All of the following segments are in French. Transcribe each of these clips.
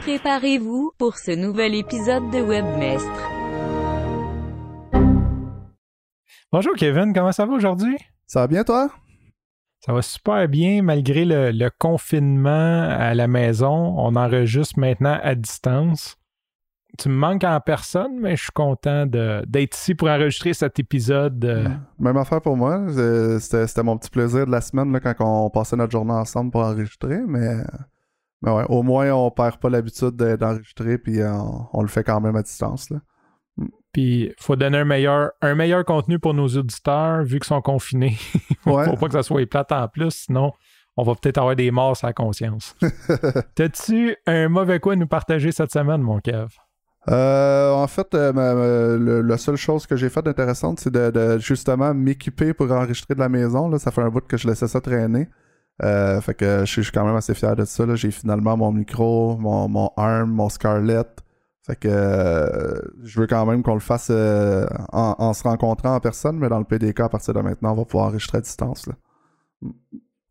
Préparez-vous pour ce nouvel épisode de Webmestre. Bonjour Kevin, comment ça va aujourd'hui? Ça va bien toi? Ça va super bien malgré le, confinement à la maison. On enregistre maintenant à distance. Tu me manques en personne, mais je suis content d'être ici pour enregistrer cet épisode. Euh. Même affaire pour moi. C'était mon petit plaisir de la semaine là, quand on passait notre journée ensemble pour enregistrer, mais mais ouais, au moins, on perd pas l'habitude d'enregistrer, puis euh, on, le fait quand même à distance. Là. Puis, il faut donner un meilleur, un meilleur contenu pour nos auditeurs, vu qu'ils sont confinés. ouais. faut pas que ça soit plate en plus, sinon, on va peut-être avoir des morts à la conscience. T'as-tu un mauvais coup à nous partager cette semaine, mon Kev? Euh, en fait, euh, la seule chose que j'ai faite d'intéressante, c'est de, justement m'équiper pour enregistrer de la maison. Là. Ça fait un bout que je laissais ça traîner. Euh, fait que je suis quand même assez fier de ça. J'ai finalement mon micro, mon, mon arm, mon Scarlett. Fait que euh, je veux quand même qu'on le fasse euh, en, se rencontrant en personne, mais dans le PDK, à partir de maintenant, on va pouvoir enregistrer à distance. Là.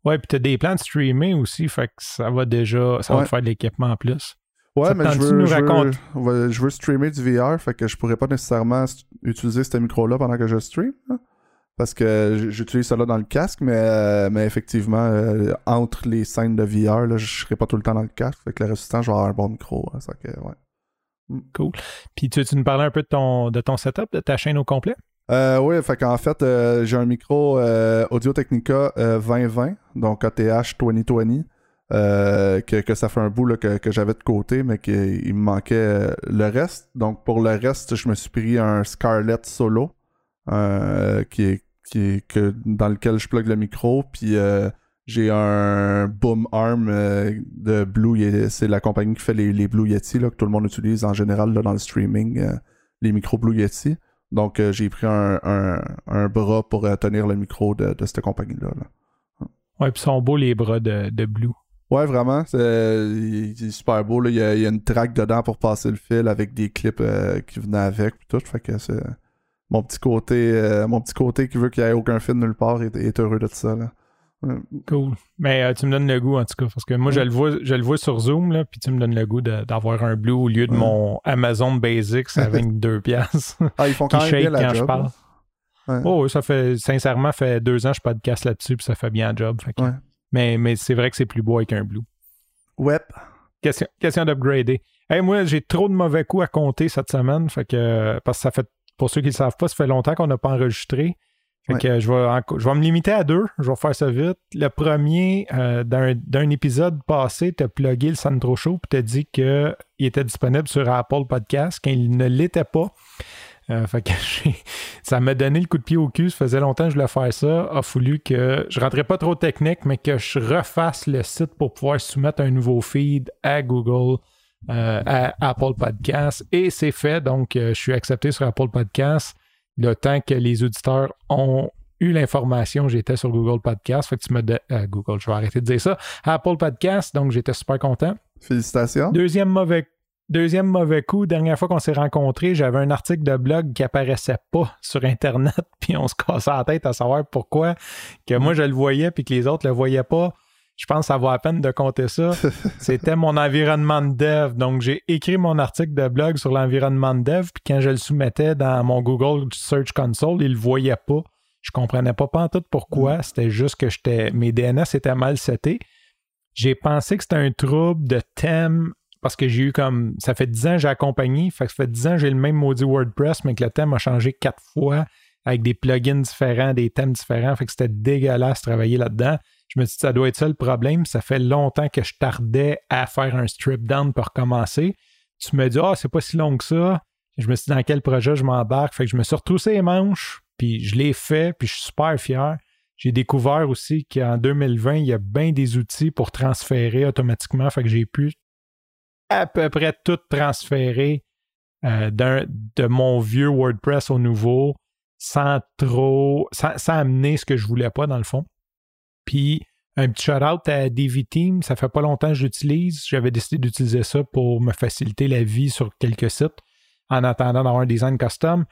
Ouais, puis t'as des plans de streamer aussi, fait que ça va déjà, ça va faire de l'équipement en plus. Ouais, mais je veux, je, veux, je veux, streamer du VR, fait que je pourrais pas nécessairement utiliser ce micro-là pendant que je stream parce que j'utilise ça là dans le casque, mais, euh, mais effectivement, euh, entre les scènes de VR, là, je serai pas tout le temps dans le casque. Fait que le temps, je vais avoir un bon micro. Hein, ça que, ouais. Mm. Cool. Puis tu, tu nous parlais un peu de ton, de ton setup, de ta chaîne au complet? Euh, oui, fait qu'en fait, j'ai un micro Audio Technica 2020, donc ATH 2020. que, que ça fait un bout là, que, que j'avais de côté, mais qu'il me manquait le reste. Donc pour le reste, je me suis pris un Scarlett Solo, qui est que, dans lequel je plug le micro. Puis euh, j'ai un boom arm euh, de Blue C'est la compagnie qui fait les, les Blue Yeti là, que tout le monde utilise en général là, dans le streaming, euh, les micros Blue Yeti. Donc j'ai pris un, un, bras pour tenir le micro de, de cette compagnie-là. Là. Ouais, puis sont beaux les bras de, de Blue. Ouais, vraiment. C'est super beau. Là. Il, y a, il, y a, une track dedans pour passer le fil avec des clips qui venaient avec. Tout. Fait que c'est mon petit côté euh, mon petit côté qui veut qu'il n'y ait aucun film nulle part est, heureux de tout ça. Là. Cool. Mais euh, tu me donnes le goût en tout cas, parce que moi je le vois, je le vois sur Zoom, là, puis tu me donnes le goût d'avoir un blue au lieu de mon Amazon Basics à 22 pièces. Ah, ils font quand même bien la quand job, je parle. Oh, ça fait sincèrement fait deux ans que je podcast là-dessus, puis ça fait bien un job. Mais, mais c'est vrai que c'est plus beau avec un blue. Ouais. Question, question d'upgrader. Hey, moi, j'ai trop de mauvais coups à compter cette semaine, fait que parce que ça fait pour ceux qui ne le savent pas, ça fait longtemps qu'on n'a pas enregistré. Fait que je, vais je vais me limiter à deux. Je vais faire ça vite. Le premier, euh, d'un épisode passé, tu as plugué le Sandro Show et tu as dit qu'il était disponible sur Apple Podcast quand il ne l'était pas. Euh, fait que ça m'a donné le coup de pied au cul. Ça faisait longtemps que je voulais faire ça. A fallu que je rentrais pas trop technique, mais que je refasse le site pour pouvoir soumettre un nouveau feed à Google euh, à Apple Podcast et c'est fait. Donc, euh, je suis accepté sur Apple Podcast. Le temps que les auditeurs ont eu l'information, j'étais sur Google Podcast. Fait que tu me euh, Google, je vais arrêter de dire ça. Apple Podcast, donc j'étais super content. Félicitations. Deuxième mauvais Deuxième mauvais coup, dernière fois qu'on s'est rencontrés, j'avais un article de blog qui apparaissait pas sur Internet, puis on se cassait la tête à savoir pourquoi que moi je le voyais puis que les autres le voyaient pas je pense que ça vaut la peine de compter ça. C'était mon environnement de dev. Donc, j'ai écrit mon article de blog sur l'environnement de dev, puis quand je le soumettais dans mon Google Search Console, il le voyait pas. Je comprenais pas pas en tout pourquoi. Mm. C'était juste que j'étais mes DNS étaient mal setés. J'ai pensé que c'était un trouble de thème parce que j'ai eu comme ça fait 10 ans que j'ai accompagné, fait que ça fait 10 ans que j'ai le même maudit WordPress, mais que le thème a changé quatre fois avec des plugins différents, des thèmes différents. Fait que c'était dégueulasse de travailler là-dedans. Je me suis dit, ça doit être ça le problème. Ça fait longtemps que je tardais à faire un strip down pour commencer. Tu me dis, ah, c'est pas si long que ça. Je me suis dit, dans quel projet je m'embarque? Fait que je me suis retroussé les manches, puis je l'ai fait, puis je suis super fier. J'ai découvert aussi qu'en 2020, il y a bien des outils pour transférer automatiquement. Fait que j'ai pu à peu près tout transférer euh, de mon vieux WordPress au nouveau sans trop, sans, sans, amener ce que je voulais pas dans le fond. Puis un petit shout-out à DV Team, ça fait pas longtemps que j'utilise. J'avais décidé d'utiliser ça pour me faciliter la vie sur quelques sites en attendant d'avoir un design custom.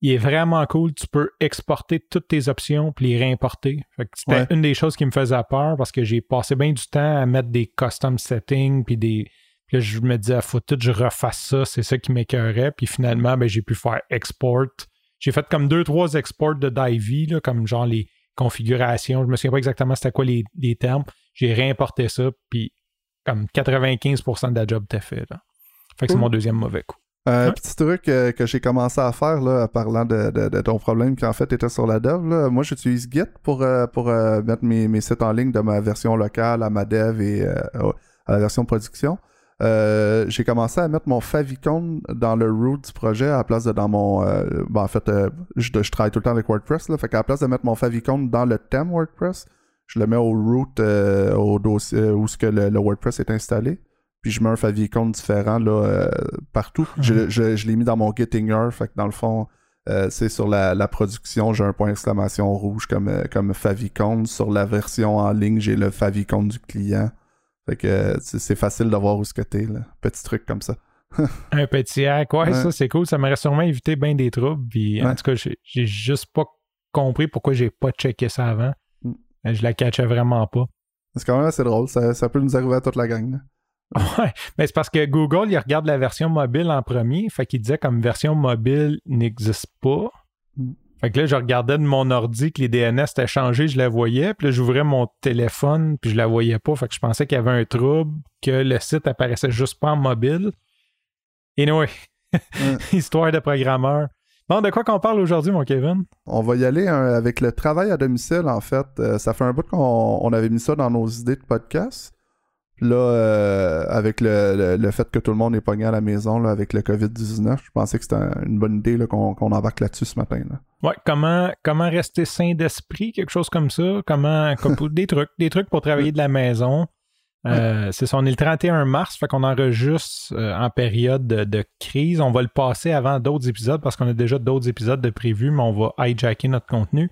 Il est vraiment cool. Tu peux exporter toutes tes options puis les réimporter. C'était une des choses qui me faisait peur parce que j'ai passé bien du temps à mettre des custom settings puis des, Puis là, je me disais, faut tout je refasse ça, c'est ça qui m'écœurait. Puis finalement, ben, j'ai pu faire export. J'ai fait comme deux, trois exports de Divey, là, comme genre les configurations. Je me souviens pas exactement c'était quoi les, les termes. J'ai réimporté ça, puis comme 95% de la job était fait. Là. Fait que c'est mon deuxième mauvais coup. Un Ouais. petit truc euh, que j'ai commencé à faire là, en parlant de, de- de ton problème qui en fait était sur la dev. Là. Moi, j'utilise Git pour, euh, pour euh, mettre mes, mes sites en ligne de ma version locale à ma dev et euh, à la version production. Euh, j'ai commencé à mettre mon favicon dans le root du projet à la place de dans mon. euh, ben, en fait, euh, je, je travaille tout le temps avec WordPress. Là, fait qu'à la place de mettre mon favicon dans le thème WordPress, je le mets au root, au dossier où ce que le, le WordPress est installé. Puis je mets un favicon différent là, partout. Je, je, je l'ai mis dans mon Gettinger. Fait que dans le fond, c'est sur la, la production, j'ai un point d'exclamation rouge comme, comme favicon. Sur la version en ligne, j'ai le favicon du client. Fait que euh, c'est facile de voir où ce que t'es. là. Petit truc comme ça. Un petit hack, ouais, Ouais. ça c'est cool. Ça m'aurait sûrement évité bien des troubles. Puis en tout cas, j'ai j'ai juste pas compris pourquoi j'ai pas checké ça avant. Mm. Je la catchais vraiment pas. C'est quand même assez drôle. Ça, ça peut nous arriver à toute la gang. là. Ouais, mais c'est parce que Google, il regarde la version mobile en premier. Fait qu'il disait comme version mobile n'existe pas. Mm. Fait que là, je regardais de mon ordi que les DNS étaient changés, je la voyais. Puis là, j'ouvrais mon téléphone, puis je la voyais pas. Fait que je pensais qu'il y avait un trouble, que le site apparaissait juste pas en mobile. Et anyway, histoire de programmeur. Bon, de quoi qu'on parle aujourd'hui, mon Kevin? On va y aller hein, avec le travail à domicile, en fait. Euh, ça fait un bout qu'on on avait mis ça dans nos idées de podcast. Là, euh, avec le, le- le fait que tout le monde est pogné à la maison là, avec le COVID-19, je pensais que c'était un- une bonne idée qu'on embarque là-dessus ce matin. Là. Ouais, comment, comment rester sain d'esprit, quelque chose comme ça? Comment, comme- des trucs, des trucs pour travailler de la maison. Euh, C'est ça, on est le 31 mars, fait qu'on enregistre euh, en période de, de crise. On va le passer avant d'autres épisodes parce qu'on a déjà d'autres épisodes de prévus, mais on va hijacker notre contenu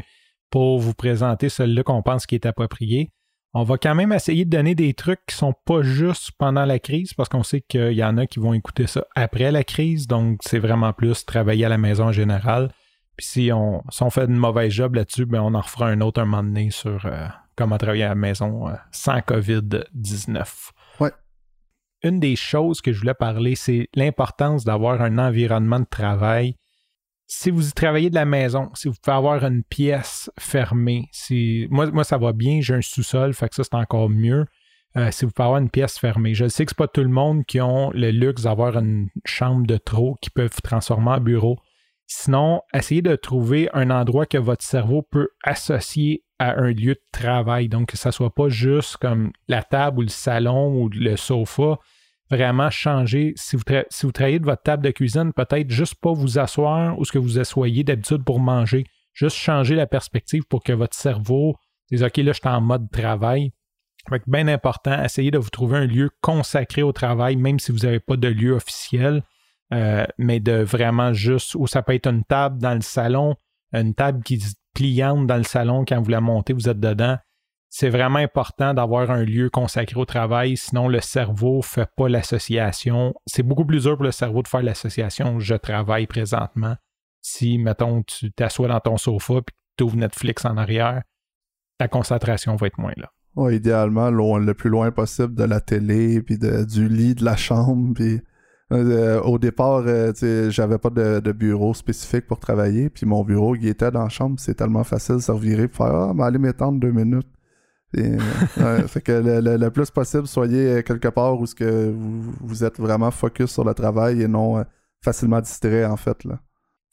pour vous présenter celui-là qu'on pense qui est approprié. On va quand même essayer de donner des trucs qui sont pas juste pendant la crise parce qu'on sait qu'il y en a qui vont écouter ça après la crise, donc c'est vraiment plus travailler à la maison en général. Puis si on, si on fait une mauvaise job là-dessus, ben on en refera un autre un moment donné sur euh, comment travailler à la maison euh, sans COVID-19. Ouais. Une des choses que je voulais parler, c'est l'importance d'avoir un environnement de travail. Si vous y travaillez de la maison, si vous pouvez avoir une pièce fermée, moi ça va bien, j'ai un sous-sol, fait que ça c'est encore mieux. Euh, si vous pouvez avoir une pièce fermée. Je sais que c'est pas tout le monde qui ont le luxe d'avoir une chambre de trop qui peuvent transformer en bureau. Sinon, essayez de trouver un endroit que votre cerveau peut associer à un lieu de travail. Donc, que ça soit pas juste comme la table ou le salon ou le sofa. Vraiment changer. Si vous, travaillez de votre table de cuisine, peut-être juste pas vous asseoir ou ce que vous asseyez d'habitude pour manger. Juste changer la perspective pour que votre cerveau dise OK, là, je suis en mode travail. Fait bien important, essayez de vous trouver un lieu consacré au travail, même si vous n'avez pas de lieu officiel. Euh, mais de vraiment juste, ou ça peut être une table dans le salon, une table qui pliante dans le salon quand vous la montez, vous êtes dedans. C'est vraiment important d'avoir un lieu consacré au travail, sinon le cerveau ne fait pas l'association. C'est beaucoup plus dur pour le cerveau de faire l'association je travaille présentement. Si, mettons, tu t'assois dans ton sofa et tu ouvres Netflix en arrière, ta concentration va être moins là. Idéalement, loin- le plus loin possible de la télé, puis de- du lit, de la chambre. Puis, euh, au départ, euh, j'avais pas de, de bureau spécifique pour travailler, puis mon bureau, il était dans la chambre. C'est tellement facile de se revirer pour faire Ah, mais allez m'étendre deux minutes. Et, euh, ouais, fait que le, le- le plus possible, soyez quelque part où ce que vous, vous êtes vraiment focus sur le travail et non euh, facilement distrait, en fait. Là.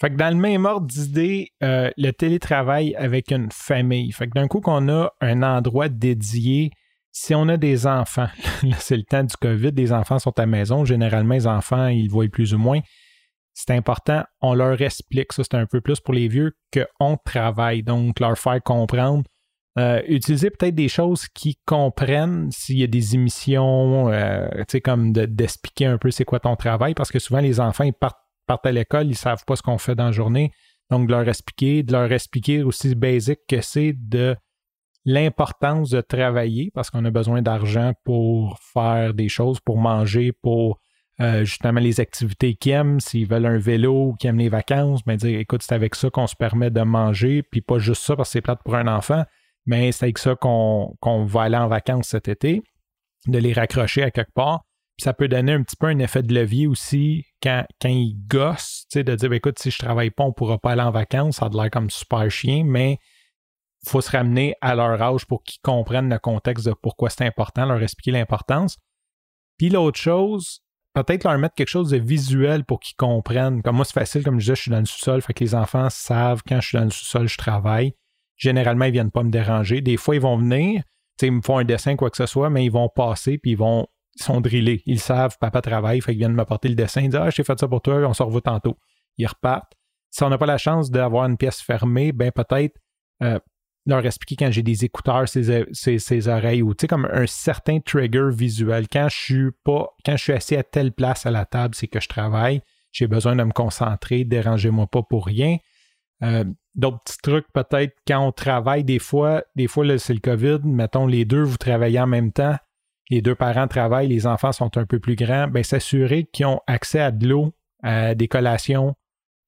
Fait que dans le même ordre d'idée, euh, le télétravail avec une famille. Fait que d'un coup qu'on a un endroit dédié, si on a des enfants, là c'est le temps du COVID, les enfants sont à la maison, généralement les enfants, ils voient plus ou moins. C'est important, on leur explique, ça c'est un peu plus pour les vieux, qu'on travaille, donc leur faire comprendre. Euh, utiliser peut-être des choses qui comprennent s'il y a des émissions, euh, tu sais, comme de- d'expliquer un peu c'est quoi ton travail, parce que souvent les enfants, partent partent à l'école, ils savent pas ce qu'on fait dans la journée. Donc, de leur expliquer, de leur expliquer aussi basique que c'est de l'importance de travailler parce qu'on a besoin d'argent pour faire des choses, pour manger, pour euh, justement les activités qu'ils aiment. S'ils veulent un vélo ou qu'ils aiment les vacances, ben dire écoute, c'est avec ça qu'on se permet de manger, puis pas juste ça parce que c'est plate pour un enfant, mais c'est avec ça qu'on va aller en vacances cet été, de les raccrocher à quelque part. ça peut donner un petit peu un effet de levier aussi quand, ils gossent, de dire ben, écoute, si je travaille pas, on pourra pas aller en vacances, ça a l'air comme super chien, mais il faut se ramener à leur âge pour qu'ils comprennent le contexte de pourquoi c'est important, leur expliquer l'importance. Puis l'autre chose, peut-être leur mettre quelque chose de visuel pour qu'ils comprennent. Comme moi, c'est facile, comme je disais, je suis dans le sous-sol, fait que les enfants savent quand je suis dans le sous-sol, je travaille. Généralement, ils viennent pas me déranger. Des fois, ils vont venir, ils me font un dessin, quoi que ce soit, mais ils vont passer, puis ils vont ils sont drillés. Ils savent, papa travaille, fait qu'ils viennent m'apporter le dessin. Ils disent Ah, j'ai fait ça pour toi, on se revoit tantôt. Ils repartent. Si on n'a pas la chance d'avoir une pièce fermée, ben peut-être euh, leur expliquer quand j'ai des écouteurs, ses, oreilles, ou tu sais, comme un certain trigger visuel. Quand je suis pas, quand je suis assis à telle place à la table, c'est que je travaille. J'ai besoin de me concentrer, dérangez-moi pas pour rien. Euh, d'autres petits trucs, peut-être, quand on travaille, des fois, des fois, c'est le COVID, mettons, les deux, vous travaillez en même temps, les deux parents travaillent, les enfants sont un peu plus grands, ben, s'assurer qu'ils ont accès à de l'eau, à des collations,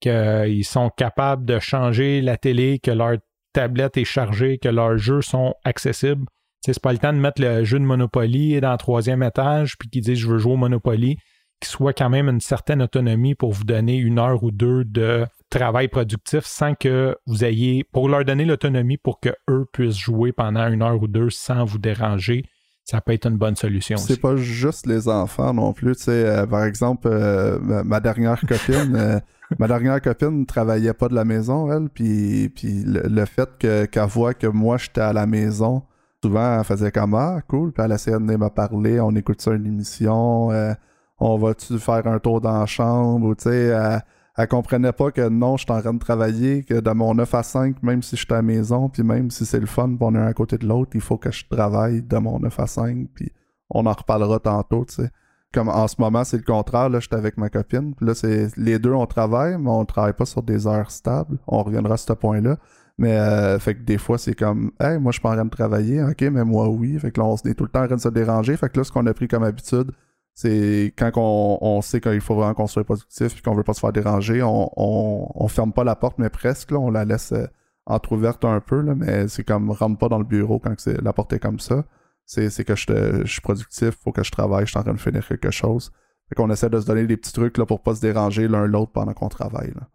qu'ils sont capables de changer la télé, que leur tablette est chargée, que leurs jeux sont accessibles. C'est pas le temps de mettre le jeu de Monopoly dans le troisième étage, puis qu'ils disent je veux jouer au Monopoly, qu'il soit quand même une certaine autonomie pour vous donner une heure ou deux de travail productif sans que vous ayez, pour leur donner l'autonomie pour qu'eux puissent jouer pendant une heure ou deux sans vous déranger ça peut être une bonne solution. C'est pas juste les enfants non plus. Tu sais, euh, par exemple, euh, ma, dernière copine, euh, ma dernière copine ne travaillait pas de la maison, elle, puis, puis le, fait qu'elle voit que moi j'étais à la maison, souvent elle faisait comme ah cool, puis elle essayait de me parler, on écoute ça une émission, on va-tu faire un tour dans la chambre, ou tu sais elle comprenait pas que non, je suis en train de travailler, que de mon 9 à 5, même si je suis à la maison, puis même si c'est le fun, on est un à côté de l'autre, il faut que je travaille de mon 9 à 5, puis on en reparlera tantôt, tu sais. Comme en ce moment, c'est le contraire, là, j'étais avec ma copine, puis là, c'est les deux, on travaille, mais on travaille pas sur des heures stables. On reviendra à ce point-là. Mais euh, fait que des fois, c'est comme Hey, moi je suis pas en train de travailler, ok, mais moi oui. Fait que là, on est tout le temps en train de se déranger. Fait que là, ce qu'on a pris comme habitude, c'est quand on, sait qu'il faut vraiment qu'on soit productif et qu'on veut pas se faire déranger, on, on, ferme pas la porte, mais presque, on la laisse euh, entrouverte un peu, là, mais c'est comme rentre pas dans le bureau quand la porte est comme ça. C'est que je, suis productif, faut que je travaille, je suis en train de finir quelque chose. Fait qu'on essaie de se donner des petits trucs là, pour pas se déranger l'un l'autre pendant qu'on travaille. Là.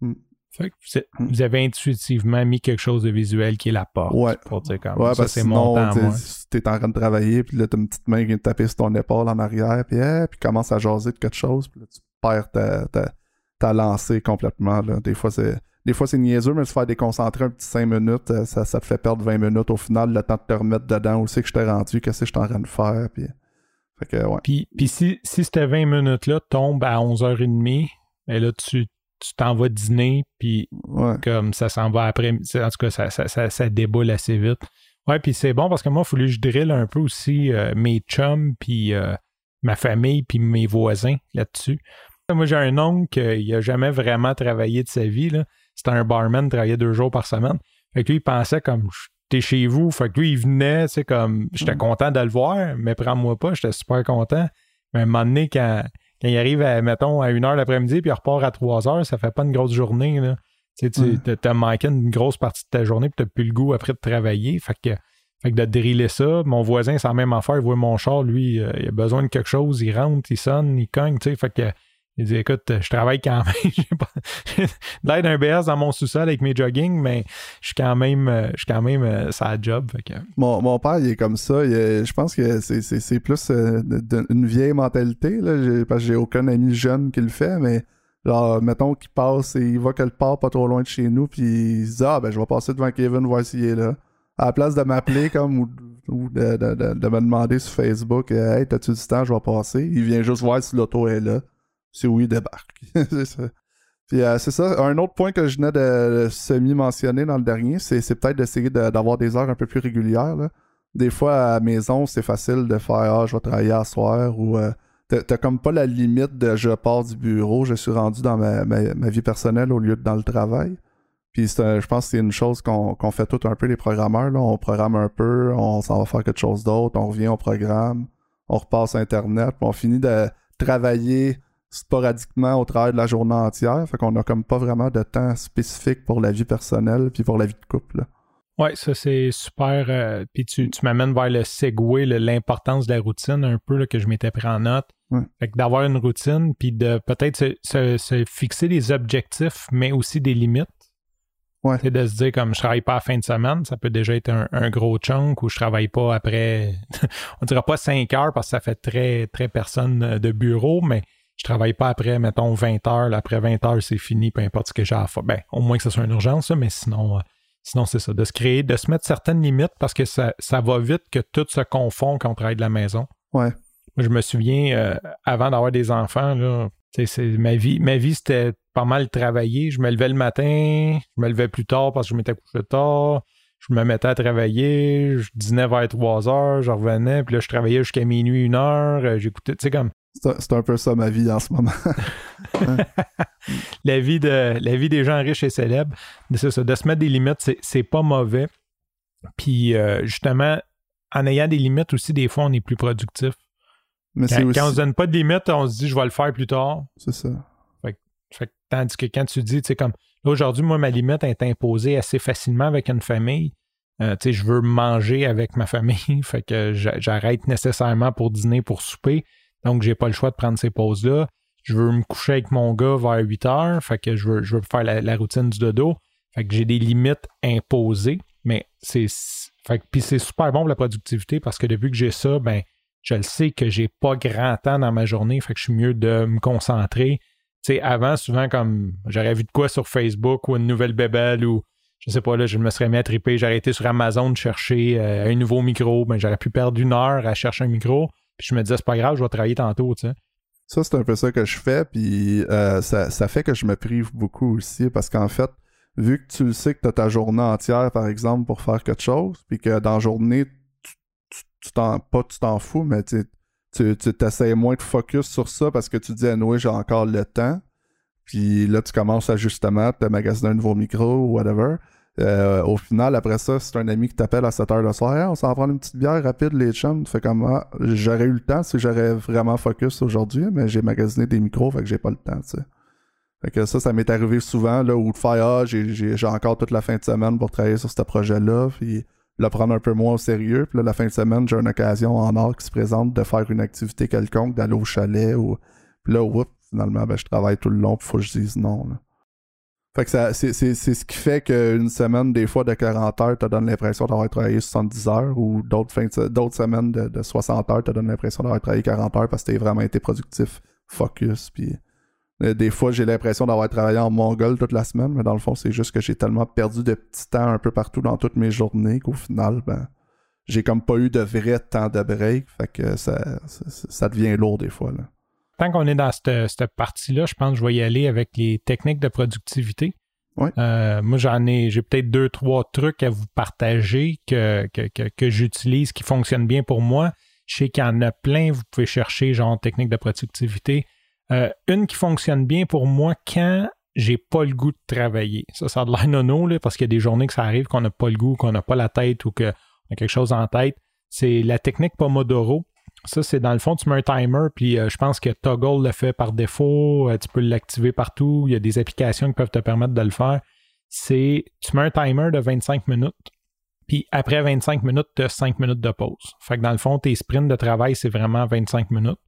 Hmm. Fait que hmm. vous avez intuitivement mis quelque chose de visuel qui est la porte. Ouais. Pour dire comme ouais, ça, c'est mon temps. T'es en train de travailler, puis là, t'as une petite main qui vient de taper sur ton épaule en arrière, puis, eh, puis commence à jaser de quelque chose, puis là, tu perds ta, ta, ta lancée complètement. Là. Des fois, c'est. Des fois, c'est niaiseux, mais se faire déconcentrer un petit 5 minutes, euh, ça, ça, te fait perdre 20 minutes. Au final, le temps de te remettre dedans, où c'est que je t'ai rendu, qu'est-ce que je suis en train de faire. Puis, fait que, ouais. puis, puis si, si ces 20 minutes-là tombent à 11h30, ben là, tu tu t'en vas dîner, puis comme ça s'en va après. En tout cas, ça, ça, ça, déboule assez vite. Ouais, puis c'est bon parce que moi, il fallait que je drille un peu aussi euh, mes chums, puis euh, ma famille, puis mes voisins là-dessus. Moi, j'ai un oncle qui n'a jamais vraiment travaillé de sa vie. C'était un barman, travaillait deux jours par semaine. Fait que lui, il pensait comme t'es chez vous. Fait que lui, il venait, tu sais, comme j'étais mm. content de le voir, mais prends-moi pas, j'étais super content. Mais à un moment donné, quand quand il arrive, à, mettons, à 1h l'après-midi, puis il repart à 3h, ça fait pas une grosse journée. Là. Tu sais, tu as manqué une grosse partie de ta journée, puis tu plus le goût après de travailler. Fait que, fait que de driller ça, mon voisin, c'est la même affaire, il voit mon char, lui, euh, il a besoin de quelque chose, il rentre, il sonne, il cogne, tu sais. Fait que il dit écoute, je travaille quand même. J'ai l'aide d'un BS dans mon sous-sol avec mes jogging, mais je suis quand même, euh, je suis quand même euh, ça job. Mon, mon, père, il est comme ça. je pense que c'est plus euh, une vieille mentalité. Là, parce que j'ai aucun ami jeune qui le fait, mais genre, mettons qu'il passe et il voit qu'elle part pas trop loin de chez nous, puis il se dit Ah ben je vais passer devant Kevin voir s'il est là. À la place de m'appeler comme ou, de, de, me demander sur Facebook Hey, t'as-tu du temps, je vais passer. Il vient juste voir si l'auto est là c'est oui, débarque. c'est ça. Puis euh, c'est ça. Un autre point que je venais de semi-mentionner dans le dernier, c'est, peut-être d'essayer d'avoir des heures un peu plus régulières. Des fois, à la maison, c'est facile de faire Ah, je vais travailler à soir ou euh, t'as, comme pas la limite de je pars du bureau, je suis rendu dans ma, vie personnelle au lieu de dans le travail. Puis je pense que c'est une chose qu'on, fait tout un peu les programmeurs. Là. On programme un peu, on s'en va faire quelque chose d'autre, on revient au programme, on repasse Internet, puis on finit de travailler sporadiquement au travers de la journée entière. Fait qu'on a comme pas vraiment de temps spécifique pour la vie personnelle puis pour la vie de couple. Oui, ça c'est super. euh, puis tu, tu m'amènes vers le segway, l'importance de la routine un peu là, que je m'étais pris en note. Ouais. Fait que d'avoir une routine, puis de peut-être se, se- se fixer des objectifs, mais aussi des limites. Ouais. C'est de se dire comme je travaille pas à la fin de semaine, ça peut déjà être un, un gros chunk ou je travaille pas après, on dira pas 5 heures parce que ça fait très, très personne euh, de bureau, mais je travaille pas après, mettons, 20 heures. là, après 20 heures, c'est fini, peu importe ce que j'ai à faire. Ben, au moins que ce soit une urgence, mais sinon, euh, sinon c'est ça. De se créer, de se mettre certaines limites parce que ça, ça va vite que tout se confond quand on travaille de la maison. Ouais. Moi, je me souviens, euh, avant d'avoir des enfants, là, c'est- ma vie, ma vie c'était pas mal travailler. Je me levais le matin, je me levais plus tard parce que je m'étais couché tard. Je me mettais à travailler, je dînais vers 3 heures, je revenais, puis là, je travaillais jusqu'à minuit, une heure. euh, J'écoutais, tu sais, comme C'est un- peu ça ma vie en ce moment. la vie, de, la vie des gens riches et célèbres. C'est ça, de se mettre des limites, c'est- pas mauvais. Puis, euh, justement, en ayant des limites aussi, des fois, on est plus productif. Mais Quand, aussi. quand on se donne pas de limites, on se dit, je vais le faire plus tard. C'est ça. Fait tandis que quand tu dis, tu sais, comme là, aujourd'hui, moi, ma limite est imposée assez facilement avec une famille. Euh, tu sais, je veux manger avec ma famille, fait que j'a- j'arrête nécessairement pour dîner, pour souper. Donc, j'ai pas le choix de prendre ces pauses-là. Je veux me coucher avec mon gars vers 8 heures, fait que je veux, je veux faire la, routine du dodo. Fait que j'ai des limites imposées, mais c'est. Fait que, puis c'est super bon pour la productivité parce que depuis que j'ai ça, ben, je le sais que j'ai pas grand temps dans ma journée, fait que je suis mieux de me concentrer. Tu sais, avant, souvent, comme j'aurais vu de quoi sur Facebook ou une nouvelle bébelle ou je sais pas, là, je me serais mis à triper, j'aurais été sur Amazon de chercher euh, un nouveau micro, ben j'aurais pu perdre une heure à chercher un micro, puis je me disais, c'est pas grave, je vais travailler tantôt, tu sais. Ça, c'est un peu ça que je fais, puis euh, ça, ça fait que je me prive beaucoup aussi, parce qu'en fait, vu que tu le sais que tu as ta journée entière, par exemple, pour faire quelque chose, puis que dans la journée, tu, t'en, pas tu t'en fous, mais tu t'essayes moins de focus sur ça parce que tu dis, ah, j'ai encore le temps. Puis là, tu commences à justement te magasiner un nouveau micro ou whatever. Euh, au final, après ça, c'est un ami qui t'appelle à 7 h le soir. On s'en va prendre une petite bière rapide, les chums. Tu fais comme ah, j'aurais eu le temps si j'aurais vraiment focus aujourd'hui, mais j'ai magasiné des micros, fait que j'ai pas le temps, tu sais. Fait que ça, ça m'est arrivé souvent, là, où de faire Ah, j'ai, encore toute la fin de semaine pour travailler sur ce projet-là, puis le prendre un peu moins au sérieux. Puis là, la fin de semaine, j'ai une occasion en or qui se présente de faire une activité quelconque, d'aller au chalet, ou. Puis là, oups, finalement, ben, je travaille tout le long, puis faut que je dise non, là. Fait que ça, c'est, c'est, c'est ce qui fait qu'une semaine, des fois, de 40 heures, te donne l'impression d'avoir travaillé 70 heures, ou d'autres, d'autres semaines de, de 60 heures te donnent l'impression d'avoir travaillé 40 heures parce que t'as vraiment été productif, focus, puis euh, des fois, j'ai l'impression d'avoir travaillé en mongol toute la semaine, mais dans le fond, c'est juste que j'ai tellement perdu de petits temps un peu partout dans toutes mes journées qu'au final, ben, j'ai comme pas eu de vrai temps de break, fait que ça, ça, ça devient lourd des fois, là. Tant qu'on est dans cette, cette partie-là, je pense que je vais y aller avec les techniques de productivité. Ouais. Euh, moi, j'en ai, j'ai peut-être deux, trois trucs à vous partager que, que, que, que j'utilise qui fonctionnent bien pour moi. Je sais qu'il y en a plein, vous pouvez chercher genre technique de productivité. Euh, une qui fonctionne bien pour moi quand j'ai pas le goût de travailler. Ça, ça a de l'air nono, là, parce qu'il y a des journées que ça arrive qu'on n'a pas le goût, qu'on n'a pas la tête ou qu'on a quelque chose en tête. C'est la technique Pomodoro. Ça, c'est dans le fond, tu mets un timer, puis euh, je pense que Toggle le fait par défaut. euh, tu peux l'activer partout. Il y a des applications qui peuvent te permettre de le faire. C'est, tu mets un timer de 25 minutes, puis après 25 minutes, tu as 5 minutes de pause. Fait que dans le fond, tes sprints de travail, c'est vraiment 25 minutes.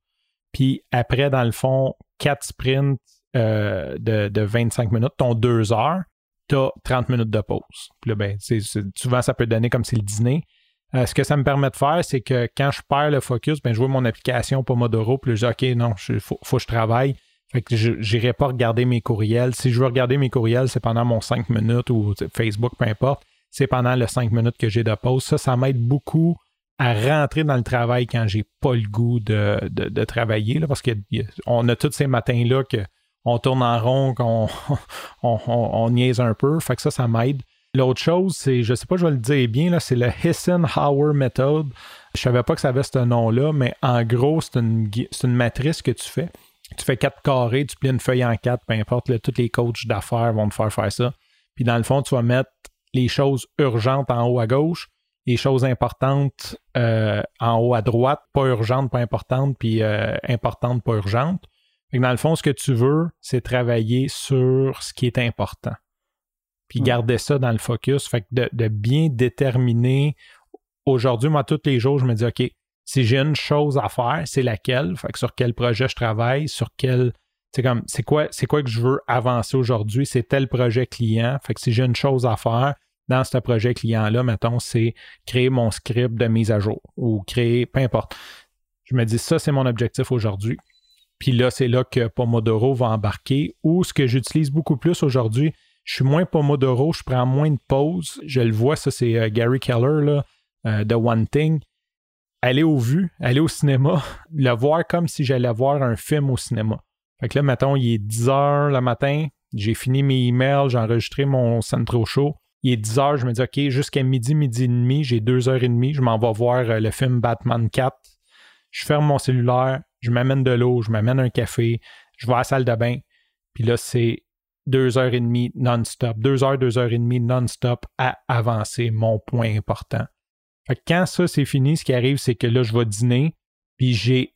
Puis après, dans le fond, 4 sprints euh, de, de 25 minutes, ton 2 heures, tu as 30 minutes de pause. Puis là, ben, souvent, ça peut donner comme c'est le dîner. Euh, ce que ça me permet de faire, c'est que quand je perds le focus, ben, je vois mon application Pomodoro, puis je dis, OK, non, il faut, faut que je travaille. Fait que je n'irai pas regarder mes courriels. Si je veux regarder mes courriels, c'est pendant mon 5 minutes ou Facebook, peu importe. C'est pendant les 5 minutes que j'ai de pause. Ça, ça m'aide beaucoup à rentrer dans le travail quand j'ai pas le goût de, de, travailler. Là, parce qu'on a tous ces matins-là que on tourne en rond, qu'on on, on- on niaise un peu. Fait que ça, ça m'aide. L'autre chose, c'est, je sais pas, je vais le dire bien, là, c'est le Eisenhower Method. Je savais pas que ça avait ce nom-là, mais en gros, c'est une, matrice que tu fais. Tu fais quatre carrés, tu plies une feuille en quatre, peu importe, tous les coachs d'affaires vont te faire faire ça. Puis dans le fond, tu vas mettre les choses urgentes en haut à gauche, les choses importantes euh, en haut à droite, pas urgentes, pas importantes, puis euh, importantes, pas urgentes. Dans le fond, ce que tu veux, c'est travailler sur ce qui est important. Puis Mm. garder ça dans le focus. Fait que de, de bien déterminer aujourd'hui, moi, tous les jours, je me dis, OK, si j'ai une chose à faire, c'est laquelle? Fait que sur quel projet je travaille, sur quel. C'est comme, c'est quoi, c'est quoi que je veux avancer aujourd'hui? C'est tel projet client. Fait que si j'ai une chose à faire dans ce projet client-là, mettons, c'est créer mon script de mise à jour ou créer, peu importe. Je me dis, ça, c'est mon objectif aujourd'hui. Puis là, c'est là que Pomodoro va embarquer. Ou ce que j'utilise beaucoup plus aujourd'hui, je suis moins Pomodoro, je prends moins de pauses. Je le vois, ça, c'est euh, Gary Keller, là, euh, de One Thing. Aller au vu, aller au cinéma, le voir comme si j'allais voir un film au cinéma. Fait que là, mettons, il est 10 heures le matin, j'ai fini mes emails, j'ai enregistré mon Centro Show. Il est 10 heures, je me dis, OK, jusqu'à midi, midi et demi, j'ai 2 heures et demie, je m'en vais voir euh, le film Batman 4. Je ferme mon cellulaire, je m'amène de l'eau, je m'amène un café, je vais à la salle de bain. Puis là, c'est deux heures et demie non-stop, deux heures, deux heures et demie non-stop à avancer mon point important. Quand ça, c'est fini, ce qui arrive, c'est que là, je vais dîner, puis j'ai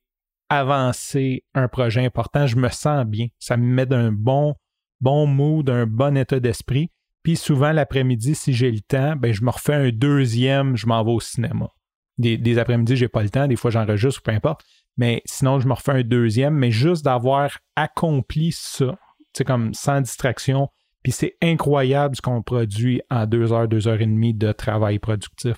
avancé un projet important, je me sens bien. Ça me met d'un bon, bon mood, un bon état d'esprit. Puis souvent, l'après-midi, si j'ai le temps, ben, je me refais un deuxième, je m'en vais au cinéma. Des, des après-midi, j'ai pas le temps, des fois j'enregistre ou peu importe. Mais sinon, je me refais un deuxième, mais juste d'avoir accompli ça, c'est comme sans distraction. Puis c'est incroyable ce qu'on produit en deux heures, deux heures et demie de travail productif.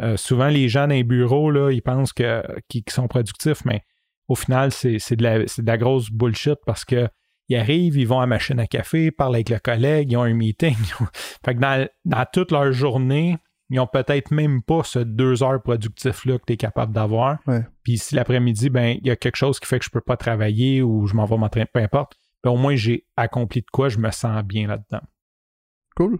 Euh, souvent, les gens dans les bureaux, là, ils pensent que, qu'ils qu'ils sont productifs, mais au final, c'est, c'est, de la, c'est de la grosse bullshit parce que ils arrivent, ils vont à la machine à café, parlent avec le collègue, ils ont un meeting. fait que dans, dans toute leur journée, ils ont peut-être même pas ce deux heures productif-là que tu es capable d'avoir. Ouais. Puis si l'après-midi, ben, il y a quelque chose qui fait que je peux pas travailler ou je m'en vais m'entraîner, peu importe, ben, au moins j'ai accompli de quoi, je me sens bien là-dedans. Cool.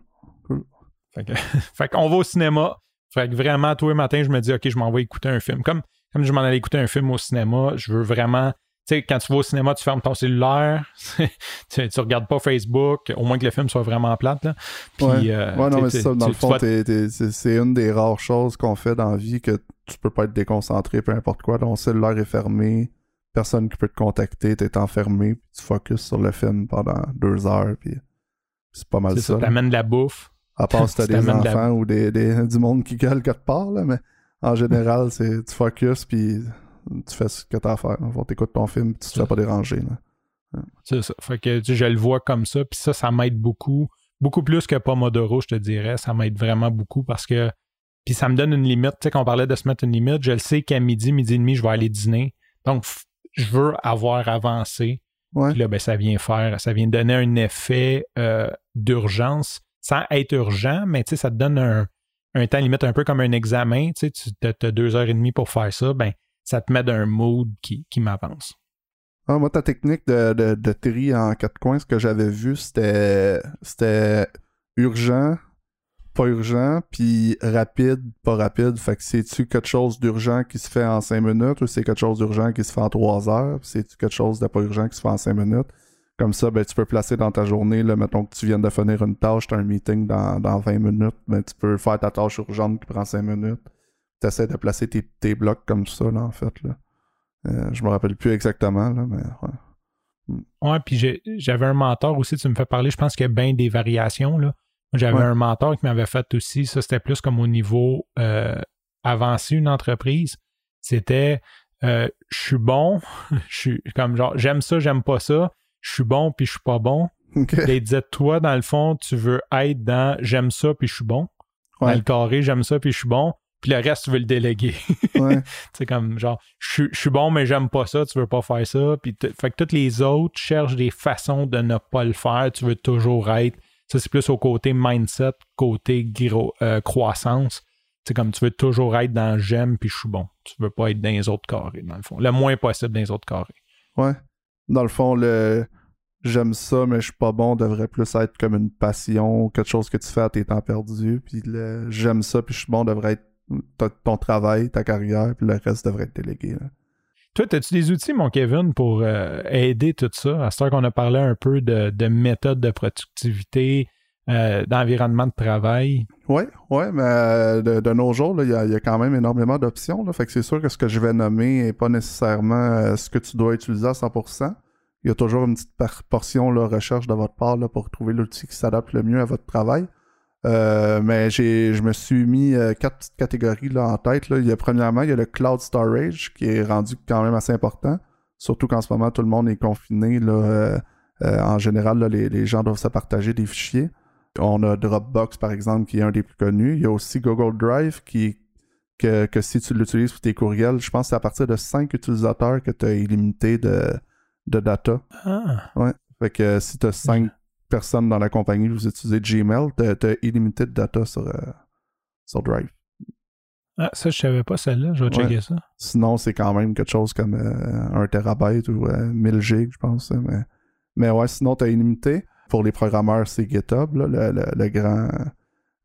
Fait, que, fait qu'on va au cinéma. Fait que vraiment, tous les matins, je me dis, OK, je m'en vais écouter un film. Comme, comme je m'en allais écouter un film au cinéma, je veux vraiment. Tu sais, quand tu vas au cinéma, tu fermes ton cellulaire, tu, tu regardes pas Facebook, au moins que le film soit vraiment plate. Là. Puis, ouais. euh, ouais, non, mais c'est ça. Dans le fond, vas- t'es- t'es- c'est c'est une des rares choses qu'on fait dans la vie que tu peux pas être déconcentré, peu importe quoi. Ton cellulaire est fermé, personne qui peut te contacter, t'es enfermé, puis tu focuses sur le film pendant deux heures, puis c'est pas mal ça. ça, t'amènes de la bouffe. À part si t'as des t'amènes de la- enfants ou des, des- du monde qui gueule quelque part, là, mais en général, c'est tu focuses, puis tu fais ce que t'as à faire. Fond, t'écoutes ton film, puis tu te fais pas déranger. Là. C'est ça. Fait que je le vois comme ça. Puis ça, ça m'aide beaucoup. Beaucoup plus que Pomodoro, je te dirais. Ça m'aide vraiment beaucoup parce que. Puis ça me donne une limite. Tu sais, qu'on parlait de se mettre une limite, je le sais qu'à midi, midi et demi, je vais aller dîner. Donc, je veux avoir avancé. Ouais. Puis là, ben, ça vient faire, ça vient donner un effet euh, d'urgence sans être urgent, mais tu sais, ça te donne un, un temps limite un peu comme un examen. Tu sais, tu as deux heures et demie pour faire ça. Ben, ça te met d'un mood qui, qui m'avance. Ah, moi, ta technique de, de, de tri en quatre coins, ce que j'avais vu, c'était c'était urgent, pas urgent, puis rapide, pas rapide. Fait que c'est-tu quelque chose d'urgent qui se fait en cinq minutes ou c'est quelque chose d'urgent qui se fait en trois heures? C'est-tu quelque chose de pas urgent qui se fait en cinq minutes? Comme ça, ben, tu peux placer dans ta journée, là, mettons que tu viens de finir une tâche, tu as un meeting dans, dans 20 minutes, ben, tu peux faire ta tâche urgente qui prend 5 minutes. Tu essaies de placer tes, tes blocs comme ça, là, en fait. Là. Euh, je me rappelle plus exactement, là, mais ouais. Ouais, puis j'avais un mentor aussi, tu me fais parler, je pense qu'il y a bien des variations. Là. J'avais Ouais. un mentor qui m'avait fait aussi, ça c'était plus comme au niveau euh, avancé une entreprise. C'était euh, je suis bon, je suis comme genre j'aime ça, j'aime pas ça, je suis bon puis je suis pas bon. Il disait toi, dans le fond, tu veux être dans j'aime ça puis je suis bon. Dans Ouais. le carré, j'aime ça puis je suis bon. Puis le reste, tu veux le déléguer. Ouais. C'est comme genre, je suis- je suis bon, mais j'aime pas ça, tu veux pas faire ça. Puis fait que toutes les autres cherchent des façons de ne pas le faire. Tu veux toujours être. Ça, c'est plus au côté mindset, côté euh, croissance. C'est comme tu veux toujours être dans j'aime puis je suis bon. Tu veux pas être dans les autres carrés, dans le fond. Le moins possible dans les autres carrés. Ouais. Dans le fond, le j'aime ça, mais je suis pas bon devrait plus être comme une passion, quelque chose que tu fais à tes temps perdus. Puis le j'aime ça, puis je suis bon devrait être ton travail, ta carrière, puis le reste devrait être délégué. Toi, as-tu des outils, mon Kevin, pour euh, aider tout ça? À ce qu'on a parlé un peu de, de méthodes de productivité, euh, d'environnement de travail. Ouais, ouais, mais euh, de, nos jours, il y, a- quand même énormément d'options. Fait que c'est sûr que ce que je vais nommer n'est pas nécessairement ce que tu dois utiliser à 100%. Il y a toujours une petite portion là, recherche de votre part pour trouver l'outil qui s'adapte le mieux à votre travail. Euh, mais j'ai, je me suis mis euh, quatre petites catégories là, en tête. Là. Il y a, premièrement, il y a le cloud storage qui est rendu quand même assez important. Surtout qu'en ce moment, tout le monde est confiné. Là, euh, euh, en général, là, les, les gens doivent se partager des fichiers. On a Dropbox, par exemple, qui est un des plus connus. Il y a aussi Google Drive, qui que, que si tu l'utilises pour tes courriels, je pense que c'est à partir de 5 utilisateurs que tu as illimité de, de data. Ah, Fait que euh, si tu as 5 personnes dans la compagnie, vous utilisez Gmail, tu as illimité de data sur, euh, sur Drive. Ah, ça, je savais pas celle-là. Je vais Ouais. checker ça. Sinon, c'est quand même quelque chose comme euh, 1 terabyte ou euh, 1000 gigs, je pense. Mais, mais ouais, sinon, tu as illimité. Pour les programmeurs, c'est GitHub, là, le, le- le grand,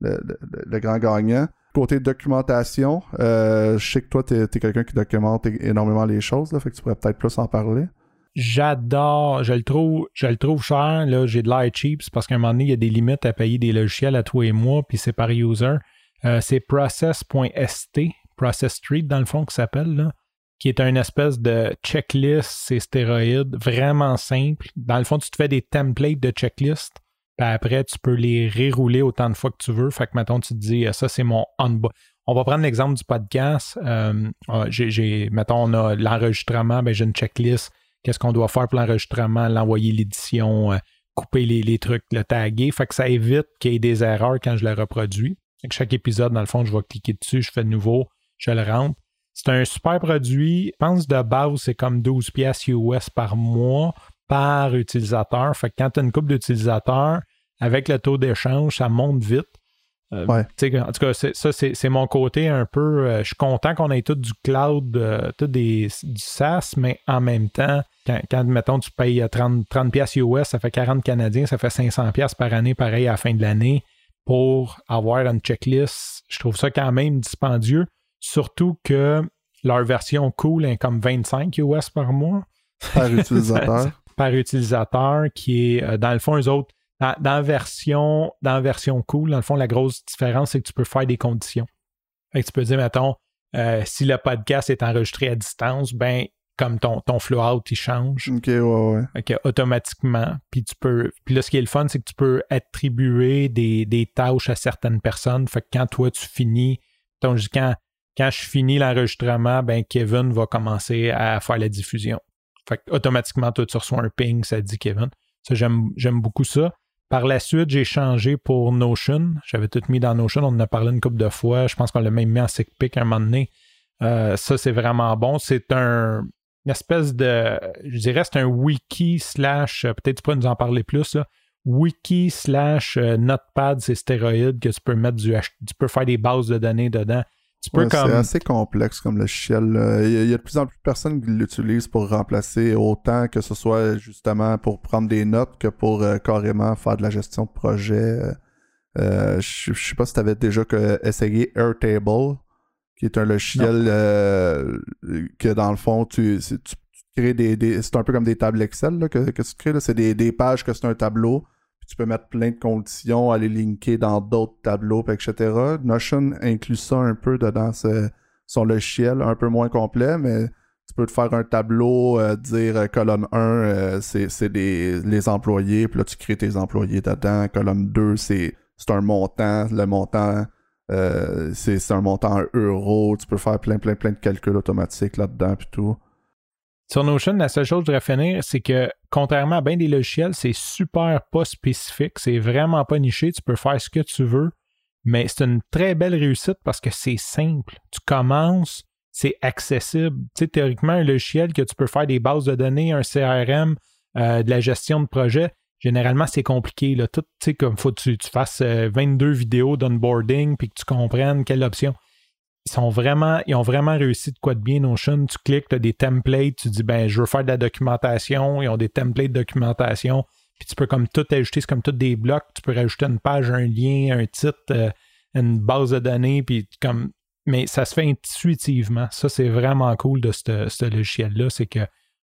le, le- grand gagnant. Côté documentation, euh, je sais que toi, tu es, quelqu'un qui documente énormément les choses, là, fait que tu pourrais peut-être plus en parler. J'adore, je le trouve, je le trouve cher. Là, j'ai de l'air cheap, parce qu'à un moment donné, il y a des limites à payer des logiciels à toi et moi, puis c'est par user. Euh, c'est process.st, Process Street dans le fond, qui s'appelle, qui est une espèce de checklist, c'est stéroïde, vraiment simple. Dans le fond, tu te fais des templates de checklist, puis après, tu peux les rerouler autant de fois que tu veux. Fait que, mettons, tu te dis, ça, c'est mon on On va prendre l'exemple du podcast. Euh, j'ai, j'ai- mettons, on a l'enregistrement, ben, j'ai une checklist qu'est-ce qu'on doit faire pour l'enregistrement, l'envoyer l'édition, euh, couper les, les trucs, le taguer. Fait que ça évite qu'il y ait des erreurs quand je le reproduis. Fait que chaque épisode, dans le fond, je vais cliquer dessus, je fais de nouveau, je le rentre. C'est un super produit. Je pense de base, c'est comme 12 pièces US par mois par utilisateur. Fait que quand tu as une coupe d'utilisateurs, avec le taux d'échange, ça monte vite. Euh, Ouais. En tout cas, c'est- ça, c'est c'est mon côté un peu. euh, je suis content qu'on ait tout du cloud, euh, tout des, du SaaS, mais en même temps, quand, quand, mettons, tu payes euh, 30, 30 pièces US, ça fait 40 Canadiens, ça fait 500 pièces par année, pareil, à la fin de l'année, pour avoir une checklist. Je trouve ça quand même dispendieux, surtout que leur version cool est comme 25 US par mois Par utilisateur. par utilisateur qui est, euh, dans le fond, eux autres, dans, dans la version, dans version cool, dans le fond, la grosse différence, c'est que tu peux faire des conditions. Fait que tu peux dire, mettons, euh, si le podcast est enregistré à distance, ben, comme ton, ton flow-out, il change. ok, ouais, ouais. Fait que automatiquement. Puis tu peux. Puis là, ce qui est le fun, c'est que tu peux attribuer des, des tâches à certaines personnes. Fait que quand toi, tu finis, dis quand, quand je finis l'enregistrement, ben Kevin va commencer à faire la diffusion. Fait que automatiquement, toi, tu reçois un ping, ça dit Kevin. Ça, j'aime, j'aime beaucoup ça. Par la suite, j'ai changé pour Notion. J'avais tout mis dans Notion. On en a parlé une couple de fois. Je pense qu'on l'a même mis en SickPick à un moment donné. Euh, ça, c'est vraiment bon. C'est un, une espèce de, je dirais, c'est un wiki slash, euh, peut-être tu peux nous en parler plus, là, wiki slash euh, notepad, c'est stéroïde que tu peux mettre du, tu peux faire des bases de données dedans. Ouais, comme, C'est assez complexe comme logiciel. là. Il y, a, il y a de plus en plus de personnes qui l'utilisent pour remplacer autant que ce soit justement pour prendre des notes que pour euh, carrément faire de la gestion de projet. Euh, je je sais pas si tu avais déjà que- essayé Airtable, qui est un logiciel euh, que dans le fond, tu, tu- tu crées des, des- C'est un peu comme des tables Excel là, que, que tu crées. C'est des, des pages que c'est un tableau. Puis tu peux mettre plein de conditions, aller linker dans d'autres tableaux, etc. Notion inclut ça un peu dedans ce- son logiciel, un peu moins complet, mais tu peux te faire un tableau, euh, dire euh, colonne 1, euh, c'est les employés, puis là tu crées tes employés dedans. Colonne 2, c'est c'est un montant, le montant, euh, c'est un montant euros. Tu peux faire plein, plein, plein de calculs automatiques là-dedans, puis tout. Sur Notion, la seule chose que je voudrais finir, c'est que contrairement à bien des logiciels, c'est super pas spécifique, c'est vraiment pas niché, tu peux faire ce que tu veux, mais c'est une très belle réussite parce que c'est simple. Tu commences, c'est accessible. Tu sais, théoriquement, un logiciel que tu peux faire des bases de données, un CRM, euh, de la gestion de projet, généralement, c'est compliqué. Là. Tout, tu sais, comme faut que tu, fasses euh, 22 vidéos d'onboarding puis que tu comprennes quelle option ils sont vraiment, ils ont vraiment réussi de quoi de bien Notion. Tu cliques, tu as des templates, tu dis ben je veux faire de la documentation, ils ont des templates de documentation, puis tu peux comme tout ajouter, c'est comme tout des blocs, tu peux rajouter une page, un lien, un titre, euh, une base de données, puis comme mais ça se fait intuitivement. Ça, c'est vraiment cool de ce logiciel-là, c'est que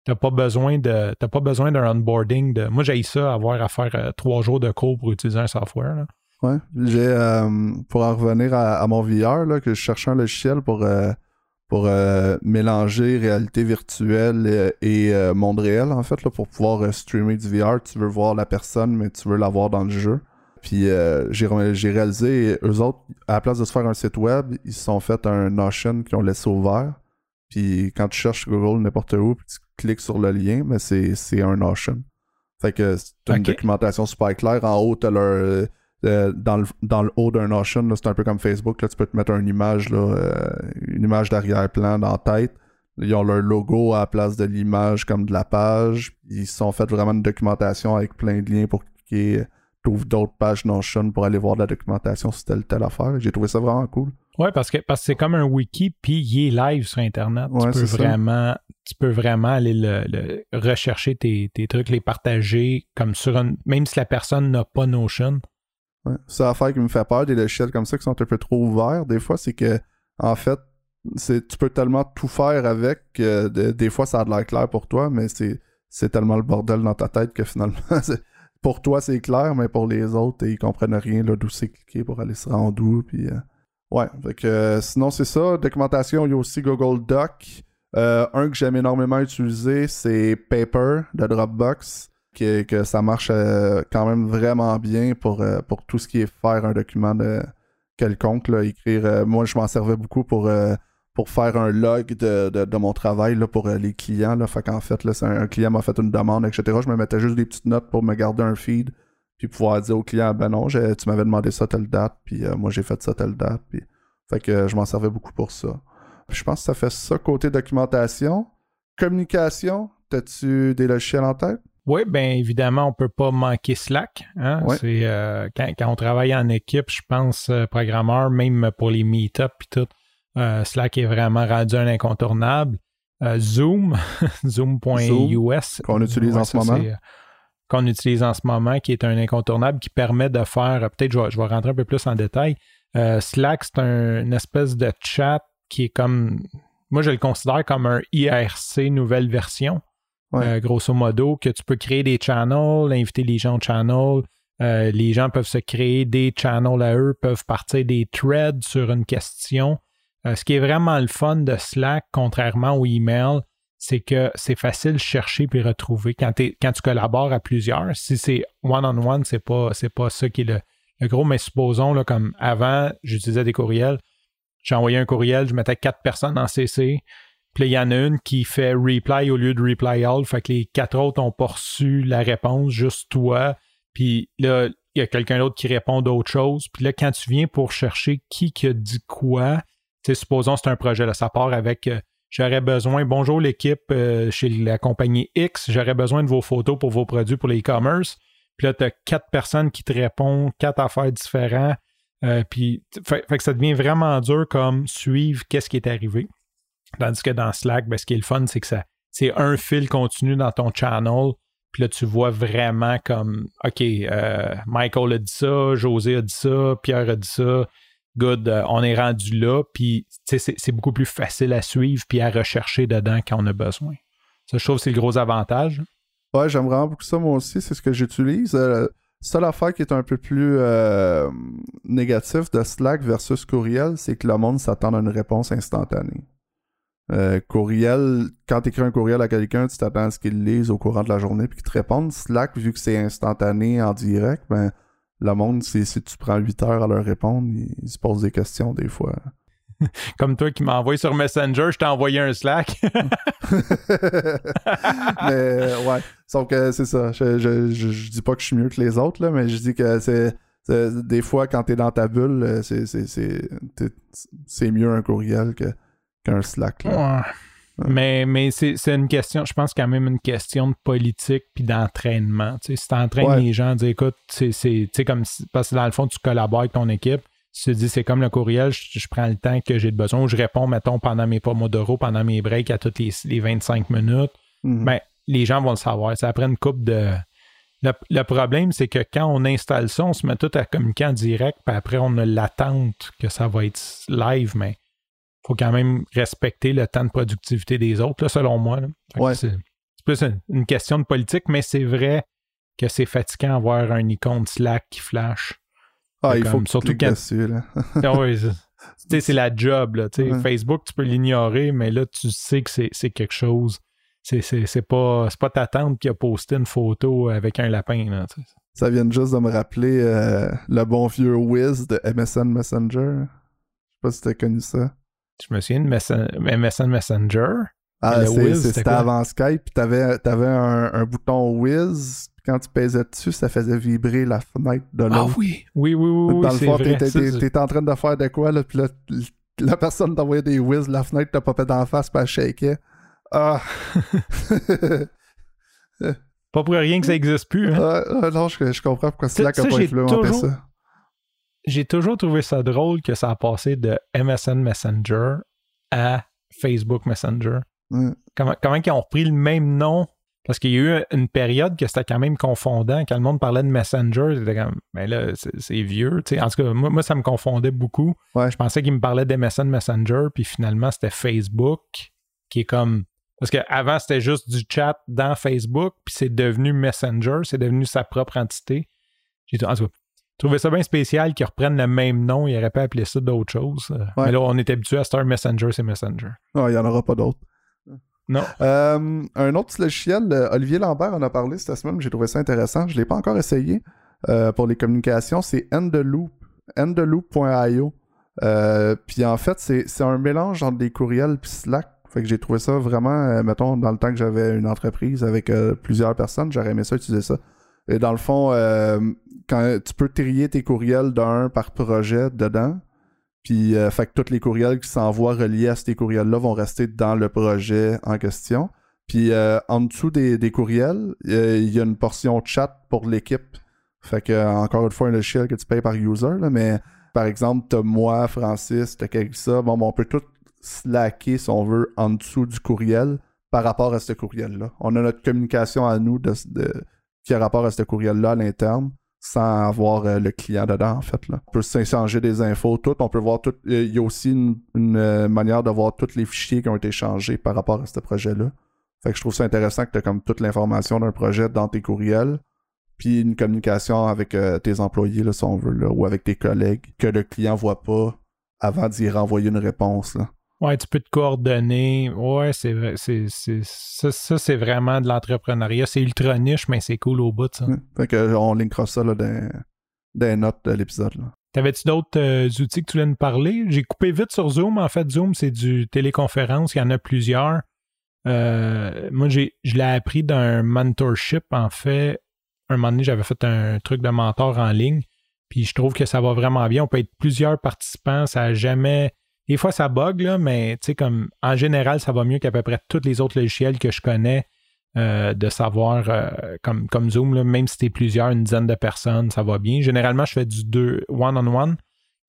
t'as pas besoin pas besoin d'un onboarding de. Moi j'ai ça avoir à faire euh, trois jours de cours pour utiliser un software. là. Ouais. J'ai euh, pour en revenir à, mon VR, là, que je cherchais un logiciel pour, euh, pour mélanger réalité virtuelle et, monde réel, en fait, là, pour pouvoir streamer du VR. Tu veux voir la personne, mais tu veux la voir dans le jeu. Puis j'ai réalisé, eux autres, à la place de se faire un site web, ils se sont fait un Notion qu'ils ont laissé ouvert. Puis quand tu cherches Google n'importe où, puis tu cliques sur le lien, mais c'est un Notion. Fait que c'est une documentation super claire. En haut, t'as leur. euh, dans, le, dans le haut d'un Notion, c'est un peu comme Facebook. Là, tu peux te mettre une image, là, euh, une image d'arrière-plan dans la tête. Ils ont leur logo à la place de l'image comme de la page. Ils sont fait vraiment une documentation avec plein de liens pour cliquer. T'ouvres d'autres pages Notion pour aller voir de la documentation sur telle telle affaire. J'ai trouvé ça vraiment cool. Ouais, parce que parce que c'est comme un wiki, puis il est live sur Internet. Ouais, tu peux c'est ça. vraiment, tu peux vraiment aller le, le- rechercher tes, tes trucs, les partager comme sur une. Même si la personne n'a pas Notion. Ouais. C'est l'affaire qui me fait peur des logiciels comme ça qui sont un peu trop ouverts. Des fois, c'est que, en fait, c'est, tu peux tellement tout faire avec que de- des fois, ça a de l'air clair pour toi, mais c'est, c'est tellement le bordel dans ta tête que finalement, c'est- pour toi, c'est clair, mais pour les autres, ils comprennent rien là, d'où c'est cliquer pour aller se rendre où. Puis, euh, ouais, euh, sinon, c'est ça. Documentation, il y a aussi Google Doc. Euh, un que j'aime énormément utiliser, c'est Paper de Dropbox que, que ça marche euh, quand même vraiment bien pour, pour tout ce qui est faire un document quelconque. Là, écrire, moi, je m'en servais beaucoup pour, pour faire un log de, de, mon travail là, pour les clients. Là. Fait qu'en fait, là, un client m'a fait une demande, etc. Je me mettais juste des petites notes pour me garder un feed, puis pouvoir dire au client, ben non, tu m'avais demandé ça telle date, puis euh, moi, j'ai fait ça telle date. Puis... Fait que euh, je m'en servais beaucoup pour ça. Puis je pense que ça fait ça côté documentation. Communication, t'as-tu des logiciels en tête? Oui, bien évidemment, on peut pas manquer Slack. hein. Ouais. C'est euh, quand, quand on travaille en équipe, je pense, euh, programmeur, même pour les meet-ups et tout, Slack est vraiment rendu un incontournable. Zoom, zoom.us. qu'on utilise en ce moment. Qu'on utilise en ce moment, qui est un incontournable qui permet de faire, euh, peut-être je vais, je vais rentrer un peu plus en détail. Euh, Slack, c'est un- une espèce de chat qui est comme, moi je le considère comme un IRC nouvelle version. Ouais. Euh, grosso modo, que tu peux créer des channels, inviter les gens au channel. Euh, les gens peuvent se créer des channels à eux, peuvent partir des threads sur une question. Ce qui est vraiment le fun de Slack, contrairement au email, c'est que c'est facile de chercher puis retrouver quand, tu collabores à plusieurs. Si c'est one-on-one, c'est pas, pas ça qui est le, gros, mais supposons, là, comme avant, j'utilisais des courriels. J'envoyais un courriel, je mettais quatre personnes en CC. Puis il y en a une qui fait reply au lieu de reply all. Fait que les quatre autres ont pas reçu la réponse, juste toi. Puis là, il y a quelqu'un d'autre qui répond d'autres choses. Puis là, quand tu viens pour chercher qui qui a dit quoi, tu supposons c'est un projet, là, ça part avec euh, j'aurais besoin, bonjour l'équipe euh, chez la compagnie X, j'aurais besoin de vos photos pour vos produits pour l'e-commerce. Puis là, tu as quatre personnes qui te répondent, quatre affaires différentes. Euh, puis, fait, que ça devient vraiment dur comme suivre qu'est-ce qui est arrivé. Tandis que dans Slack, ben, ce qui est le fun, c'est que c'est un fil continu dans ton channel. Puis là, tu vois vraiment comme, OK, euh, Michael a dit ça, José a dit ça, Pierre a dit ça. Good, euh, on est rendu là. Puis, c'est, beaucoup plus facile à suivre puis à rechercher dedans quand on a besoin. Ça, je trouve c'est le gros avantage. Ouais, j'aime vraiment beaucoup ça, moi aussi. C'est ce que j'utilise. Euh, seule affaire qui est un peu plus euh, négatif de Slack versus courriel, c'est que le monde s'attend à une réponse instantanée. Euh, courriel, quand tu écris un courriel à quelqu'un, tu t'attends à ce qu'il lise au courant de la journée puis qu'il te réponde. Slack, vu que c'est instantané en direct, ben le monde, si tu prends 8 heures à leur répondre, ils, ils se posent des questions des fois. Comme toi qui m'as envoyé sur Messenger, je t'ai envoyé un Slack. mais ouais, sauf que c'est ça. Je, je, je, je dis pas que je suis mieux que les autres, là, mais je dis que c'est. Des fois, quand t'es dans ta bulle, c'est, mieux un courriel qu'un Slack. Là. Ouais. Mais, mais c'est, une question, je pense quand même une question de politique puis d'entraînement. Tu sais, si tu entraînes Ouais. les gens à dire écoute, c'est, c'est, tu sais, comme si- parce que dans le fond, tu collabores avec ton équipe. Tu te dis c'est comme le courriel, je, je prends le temps que j'ai besoin ou je réponds, mettons, pendant mes pomodoro, pendant mes breaks à toutes les, les 25 minutes. Mhm. ben, les gens vont le savoir. Ça prend une coupe de. Le, le problème, c'est que quand on installe ça, on se met tout à communiquer en direct, puis après, on a l'attente que ça va être live, mais faut quand même respecter le temps de productivité des autres, là, selon moi. Ouais. C'est plus une, une question de politique, mais c'est vrai que c'est fatigant d'avoir un icône Slack qui flash. ah, il faut comme- que tu surtout cliques quand- dessus. Là. Ah oui, c'est- la job. Là, tu sais. Ouais. Facebook, tu peux l'ignorer, mais là, tu sais que c'est quelque chose. C'est pas, pas ta tante qui a posté une photo avec un lapin. Là, tu. Ça vient juste de me rappeler euh, le bon vieux Wiz de MSN Messenger. Je sais pas si t'as connu ça. Je me souviens de Messen- MSN Messenger. Ah, c'est- Wiz, c'est- c'était avant Skype, puis t'avais, t'avais un, un bouton Wiz, puis quand tu pesais dessus, ça faisait vibrer la fenêtre de Ah l'autre. oui, oui, oui, oui, oui, Dans le c'est fond, t'étais, c'est- en train de faire de quoi, là, puis là, la personne t'envoyait des whiz, la fenêtre te popait d'en face, puis elle shakeait. Ah! Pas pour rien que ça existe plus. hein. Ah, ah, non, je, je comprends pourquoi Slack a ça, pas toujours- ça. J'ai toujours trouvé ça drôle que ça a passé de MSN Messenger à Facebook Messenger. Ouais. Comment, comment ils ont repris le même nom? Parce qu'il y a eu une période que c'était quand même confondant. Quand le monde parlait de Messenger, c'était comme, mais là, c'est vieux. En tout cas, moi, moi, ça me confondait beaucoup. Ouais. Je pensais qu'ils me parlaient d'MSN Messenger, puis finalement, c'était Facebook, qui est comme. Parce qu'avant, c'était juste du chat dans Facebook, puis c'est devenu Messenger, c'est devenu sa propre entité. J'ai en tout cas, trouvé ça bien spécial qu'ils reprennent le même nom, ils auraient pas appelé ça d'autre chose. Euh, Ouais. Mais là, on est habitué à Star Messenger, c'est Messenger. Ah, il y en aura pas d'autres. Non. Euh, un autre petit logiciel, euh, Olivier Lambert en a parlé cette semaine, j'ai trouvé ça intéressant. Je l'ai pas encore essayé euh, pour les communications. C'est. Euh, puis en fait, c'est un mélange entre des courriels puis Slack. Fait que j'ai trouvé ça vraiment, mettons, dans le temps que j'avais une entreprise avec plusieurs personnes, j'aurais aimé ça utiliser ça. Et dans le fond, euh, quand tu peux trier tes courriels d'un par projet dedans. Puis, euh, fait que tous les courriels qui s'envoient reliés à ces courriels-là vont rester dans le projet en question. Puis, euh, en dessous des, des courriels, il y a une portion chat pour l'équipe. Fait que, encore une fois, un logiciel que tu payes par user, là, mais par exemple, t'as moi, Francis, t'as quelqu'un ça. Bon, ben, on peut tout slacker, si on veut, en dessous du courriel par rapport à ce courriel-là. On a notre communication à nous de- qui a rapport à ce courriel-là à l'interne sans avoir euh, le client dedans, en fait. Là. On peut s'échanger des infos, tout. On peut voir tout. Il y a aussi une, une, euh, manière de voir tous les fichiers qui ont été changés par rapport à ce projet-là. Fait que je trouve ça intéressant que tu as comme toute l'information d'un projet dans tes courriels, puis une communication avec euh, tes employés, là, si on veut, là, ou avec tes collègues, que le client voit pas avant d'y renvoyer une réponse. Là. Ouais, tu peux te coordonner. Ouais, c'est vrai. C'est, c'est, ça, ça, c'est vraiment de l'entrepreneuriat. C'est ultra niche, mais c'est cool au bout, ça. Ouais. Fait que on linkera ça là, dans, dans les notes de l'épisode. là. T'avais-tu d'autres euh, outils que tu voulais nous parler? J'ai coupé vite sur Zoom. En fait, Zoom, c'est du téléconférence. Il y en a plusieurs. Euh, moi, j'ai, je l'ai appris d'un mentorship. En fait, un moment donné, j'avais fait un truc de mentor en ligne. Puis je trouve que ça va vraiment bien. On peut être plusieurs participants. Ça a jamais. Des fois, ça bug, là, mais tu comme en général, ça va mieux qu'à peu près tous les autres logiciels que je connais. euh, de savoir, euh, comme, comme Zoom, là, même si t'es plusieurs, une dizaine de personnes, ça va bien. Généralement, je fais du deux one-on-one.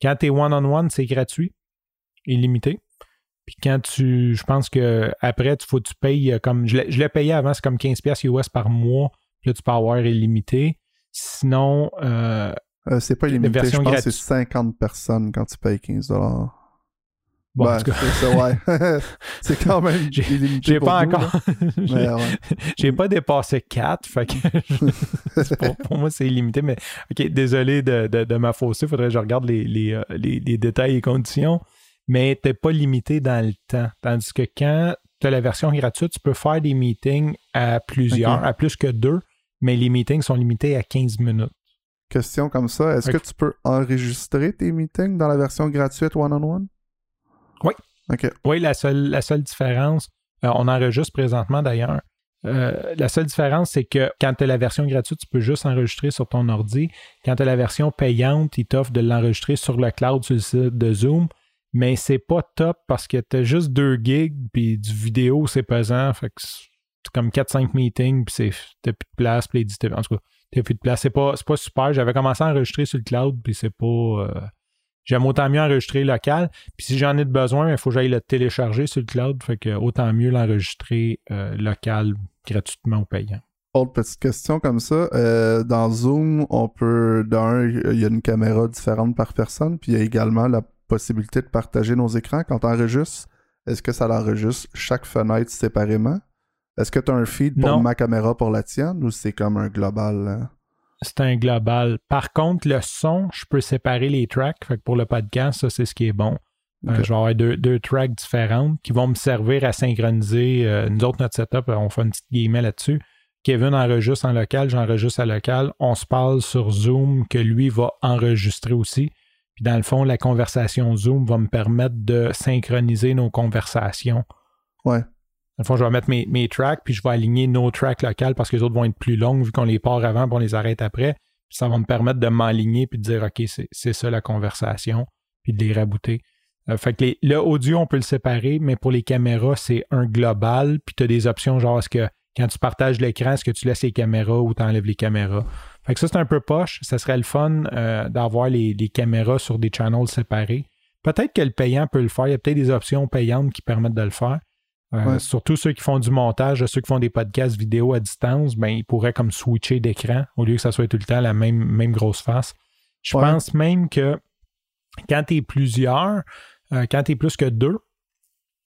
Quand t'es one-on-one, c'est gratuit, illimité. Puis quand tu, je pense que après, il faut que tu payes euh, comme, je l'ai payé avant, c'est comme 15$ US par mois. Puis là, tu peux avoir illimité. Sinon, euh, c'est pas illimité, je pense que c'est gratuite. 50 personnes quand tu payes 15 bon, Ben, c'est ouais. c'est quand même J'ai- pas nous, encore. j'ai- ouais. Pas dépassé 4, fait que c'est pour, pour moi, c'est illimité. Mais OK, désolé de, de, de. Faudrait que je regarde les, les, euh, les- les détails et conditions. Mais t'es pas limité dans le temps. Tandis que quand tu as la version gratuite, tu peux faire des meetings à plusieurs, à plus que deux, mais les meetings sont limités à 15 minutes. Question comme ça, est-ce que tu peux enregistrer tes meetings dans la version gratuite one-on-one? Oui. OK. Oui, la seule, la seule différence, euh, on enregistre présentement d'ailleurs. Euh, la seule différence, c'est que quand tu as la version gratuite, tu peux juste enregistrer sur ton ordi. Quand tu as la version payante, il t'offre de l'enregistrer sur le cloud sur le site de Zoom. Mais c'est pas top parce que tu as juste 2 gigs, puis du vidéo, c'est pesant. Fait que c'est comme 4-5 meetings, puis c'est- t'as plus de place, puis En tout cas, t'as plus de place. C'est pas, c'est pas super. J'avais commencé à enregistrer sur le cloud, puis c'est pas. euh, J'aime autant mieux enregistrer local. Puis si j'en ai de besoin, il faut que j'aille le télécharger sur le cloud. Fait que autant mieux l'enregistrer euh, local gratuitement ou payant. Autre petite question comme ça. euh, dans Zoom, on peut. D'un, il y a une caméra différente par personne, puis il y a également la possibilité de partager nos écrans. Quand on enregistre, est-ce que ça l'enregistre chaque fenêtre séparément? Est-ce que tu as un feed pour Non. ma caméra pour la tienne ou c'est comme un global? hein? C'est un global. Par contre, le son, je peux séparer les tracks. Fait que pour le podcast, ça, c'est ce qui est bon. Euh, je vais avoir deux, deux, tracks différentes qui vont me servir à synchroniser. Euh, nous autres, notre setup, on fait une petite guillemette là-dessus. Kevin enregistre en local, j'enregistre à local. On se parle sur Zoom que lui va enregistrer aussi. Puis dans le fond, la conversation Zoom va me permettre de synchroniser nos conversations. Ouais. Dans je vais mettre mes, tracks, puis je vais aligner nos tracks locales parce que les autres vont être plus longues vu qu'on les part avant, puis on les arrête après. Ça va me permettre de m'aligner puis de dire OK, c'est ça la conversation, puis de les rabouter. Euh, fait que les, le audio, on peut le séparer, mais pour les caméras, c'est un global, puis tu as des options genre est-ce que quand tu partages l'écran, est-ce que tu laisses les caméras ou tu enlèves les caméras? Fait que ça, c'est un peu poche. Ça serait le fun euh, d'avoir les, caméras sur des channels séparés. Peut-être que le payant peut le faire. Il y a peut-être des options payantes qui permettent de le faire. Euh, surtout ceux qui font du montage, ceux qui font des podcasts vidéo à distance, ben, ils pourraient comme switcher d'écran au lieu que ça soit tout le temps la même, même grosse face. Je pense même que quand tu es plusieurs, euh, quand tu es plus que deux,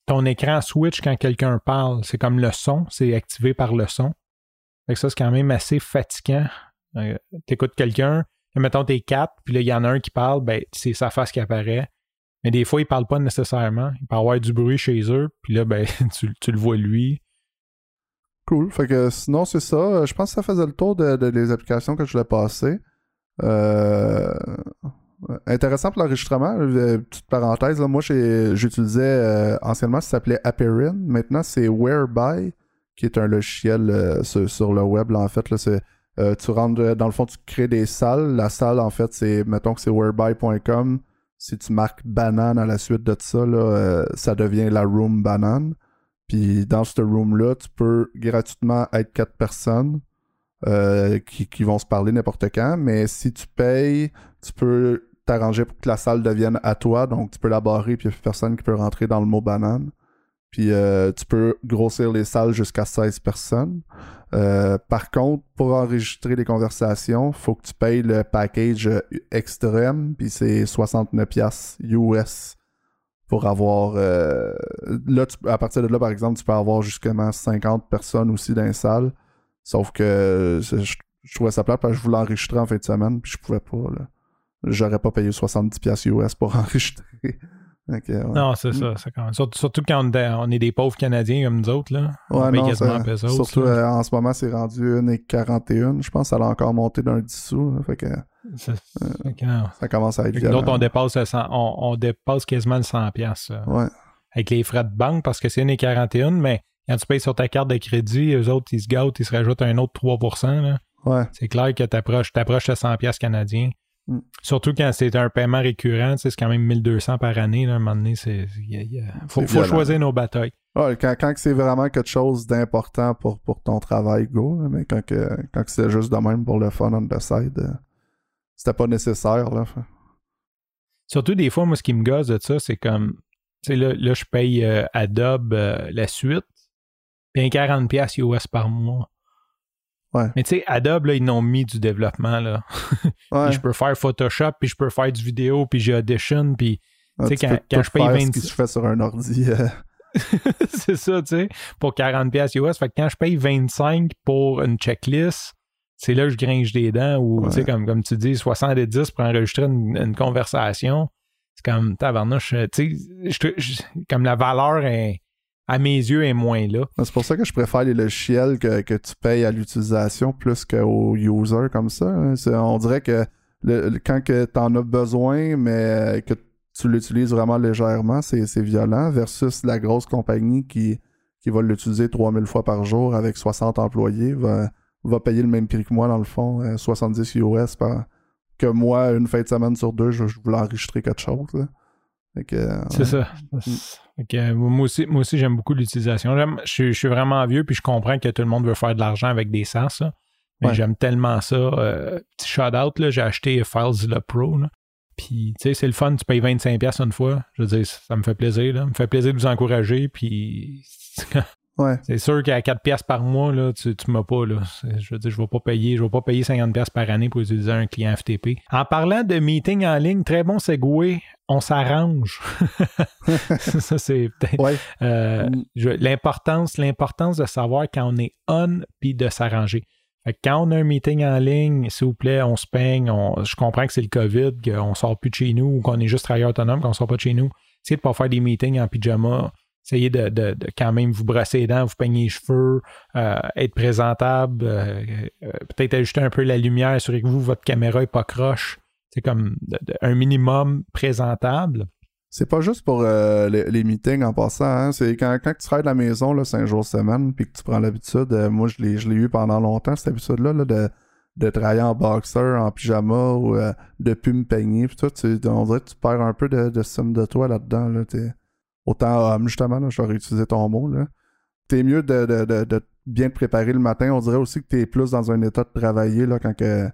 ton écran switch quand quelqu'un parle. C'est comme le son, c'est activé par le son. Fait que ça, c'est quand même assez fatigant. Euh, tu écoutes quelqu'un, mettons t'es quatre, puis là, il y en a un qui parle, ben, c'est sa face qui apparaît. Mais des fois, il parle pas nécessairement. Il peut avoir du bruit chez eux, puis là, ben, tu, le vois lui. Cool. Fait que sinon, c'est ça. Je pense que ça faisait le tour de, des applications que je voulais passer. Euh, intéressant pour l'enregistrement. Euh, petite parenthèse, moi j'utilisais euh, anciennement, ça s'appelait Apperin. Maintenant, c'est Whereby, qui est un logiciel sur, le web. en fait, là, c'est, tu rentres, dans le fond, tu crées des salles. La salle, en fait, c'est, mettons que c'est whereby.com si tu marques banane à la suite de ça, là, euh, ça devient la room banane. Puis dans ce room-là, tu peux gratuitement être quatre personnes euh, qui, vont se parler n'importe quand. Mais si tu payes, tu peux t'arranger pour que la salle devienne à toi. Donc tu peux la barrer, puis il a plus personne qui peut rentrer dans le mot banane. Puis euh, tu peux grossir les salles jusqu'à 16 personnes. Euh, par contre, pour enregistrer les conversations, faut que tu payes le package extrême, puis c'est 69$ US pour avoir. Euh, là, à partir de là, par exemple, tu peux avoir jusqu'à 50 personnes aussi dans les salles. Sauf que je, trouvais ça plate parce que je voulais enregistrer en fin de semaine, puis je pouvais pas. J'aurais pas payé 70$ US pour enregistrer. Non, c'est ça. Surtout, quand on, est des pauvres Canadiens comme nous autres. Là. Ouais, non, surtout euh, en ce moment, c'est rendu 1,41. Je pense que ça a encore monté d'un 10 sous. fait que, euh, ça commence à être. D'autres, on dépasse, on, dépasse quasiment le 100$. Ouais. Avec les frais de banque, parce que c'est 1,41, mais quand tu payes sur ta carte de crédit, eux autres, ils se gâtent, ils se rajoutent un autre 3%. Là. Ouais. C'est clair que tu approches, de 100$ canadiens. Mm. Surtout quand c'est un paiement récurrent, c'est quand même 1200 par année. à un moment donné, il faut, choisir nos batailles. quand, c'est vraiment quelque chose d'important pour, pour ton travail, go. mais quand, quand c'est juste de même pour le fun on the side, euh, c'était pas nécessaire. Là. Surtout des fois, moi, ce qui me gosse de ça, c'est comme, tu sais, là, je paye euh, Adobe euh, la suite, puis un 40$ US par mois. Mais tu sais, Adobe, là, ils n'ont mis du développement. Là. puis je peux faire Photoshop, puis je peux faire du vidéo, puis j'ai Audition, puis tu sais, quand, quand je paye 20... Ce que je fais sur un ordi. Euh. c'est ça, tu sais, pour 40$ US. Fait que quand je paye 25 pour une checklist, c'est là que je gringe des dents ou, tu sais, comme, comme tu dis, 70 pour enregistrer une, conversation. C'est comme, tabarnouche, tu sais, comme la valeur est à mes yeux, est moins là. C'est pour ça que je préfère les logiciels que, tu payes à l'utilisation plus qu'aux users comme ça. Hein. On dirait que quand tu en as besoin, mais que tu l'utilises vraiment légèrement, c'est violent, versus la grosse compagnie qui, qui va l'utiliser 3000 fois par jour avec 60 employés, va, va payer le même prix que moi, dans le fond, 70 euh, US par, que moi, une fin de semaine sur deux, je, voulais enregistrer quelque chose. C'est ça. Moi aussi, moi aussi j'aime beaucoup l'utilisation. Je, suis vraiment vieux, puis je comprends que tout le monde veut faire de l'argent avec des sens. Mais j'aime tellement ça. Euh, petit shout-out, j'ai acheté FileZilla Pro. Puis, tu sais, c'est le fun, tu payes 25$ une fois. Je veux dire, ça me fait plaisir. Ça me fait plaisir de vous encourager. Puis, C'est sûr qu'à 4 pièces par mois, là, tu ne m'as pas. Là. Je veux dire, je ne vais pas payer, je vais pas payer 50 pièces par année pour utiliser un client FTP. En parlant de meeting en ligne, très bon segway, on s'arrange. ça, c'est peut-être euh, mm. l'importance, l'importance de savoir quand on est on puis de s'arranger. quand on a un meeting en ligne, s'il vous plaît, on se peigne. je comprends que c'est le COVID, qu'on ne sort plus de chez nous ou qu'on est juste travailleur autonome, qu'on ne sort pas de chez nous. essayez de pas faire des meetings en pyjama. Essayez de, de, de quand même vous brosser les dents, vous peigner les cheveux, euh, être présentable, euh, euh, peut-être ajuster un peu la lumière, assurer que vous, votre caméra n'est pas croche. C'est comme un minimum présentable. C'est pas juste pour les, meetings en passant. Hein. C'est quand, quand tu travailles de la maison, là, 5 jours semaine, puis que tu prends l'habitude. moi, je l'ai, je l'ai eu pendant longtemps, cette habitude-là, là, de, de travailler en boxer, en pyjama, ou de plus me peigner. Puis toi, tu, on dirait que tu perds un peu de, de somme de toi là-dedans. Là, autant homme, justement, là, je vais réutiliser ton mot. Là. T'es mieux de, de, de, bien te préparer le matin. On dirait aussi que t'es plus dans un état de travailler là, quand que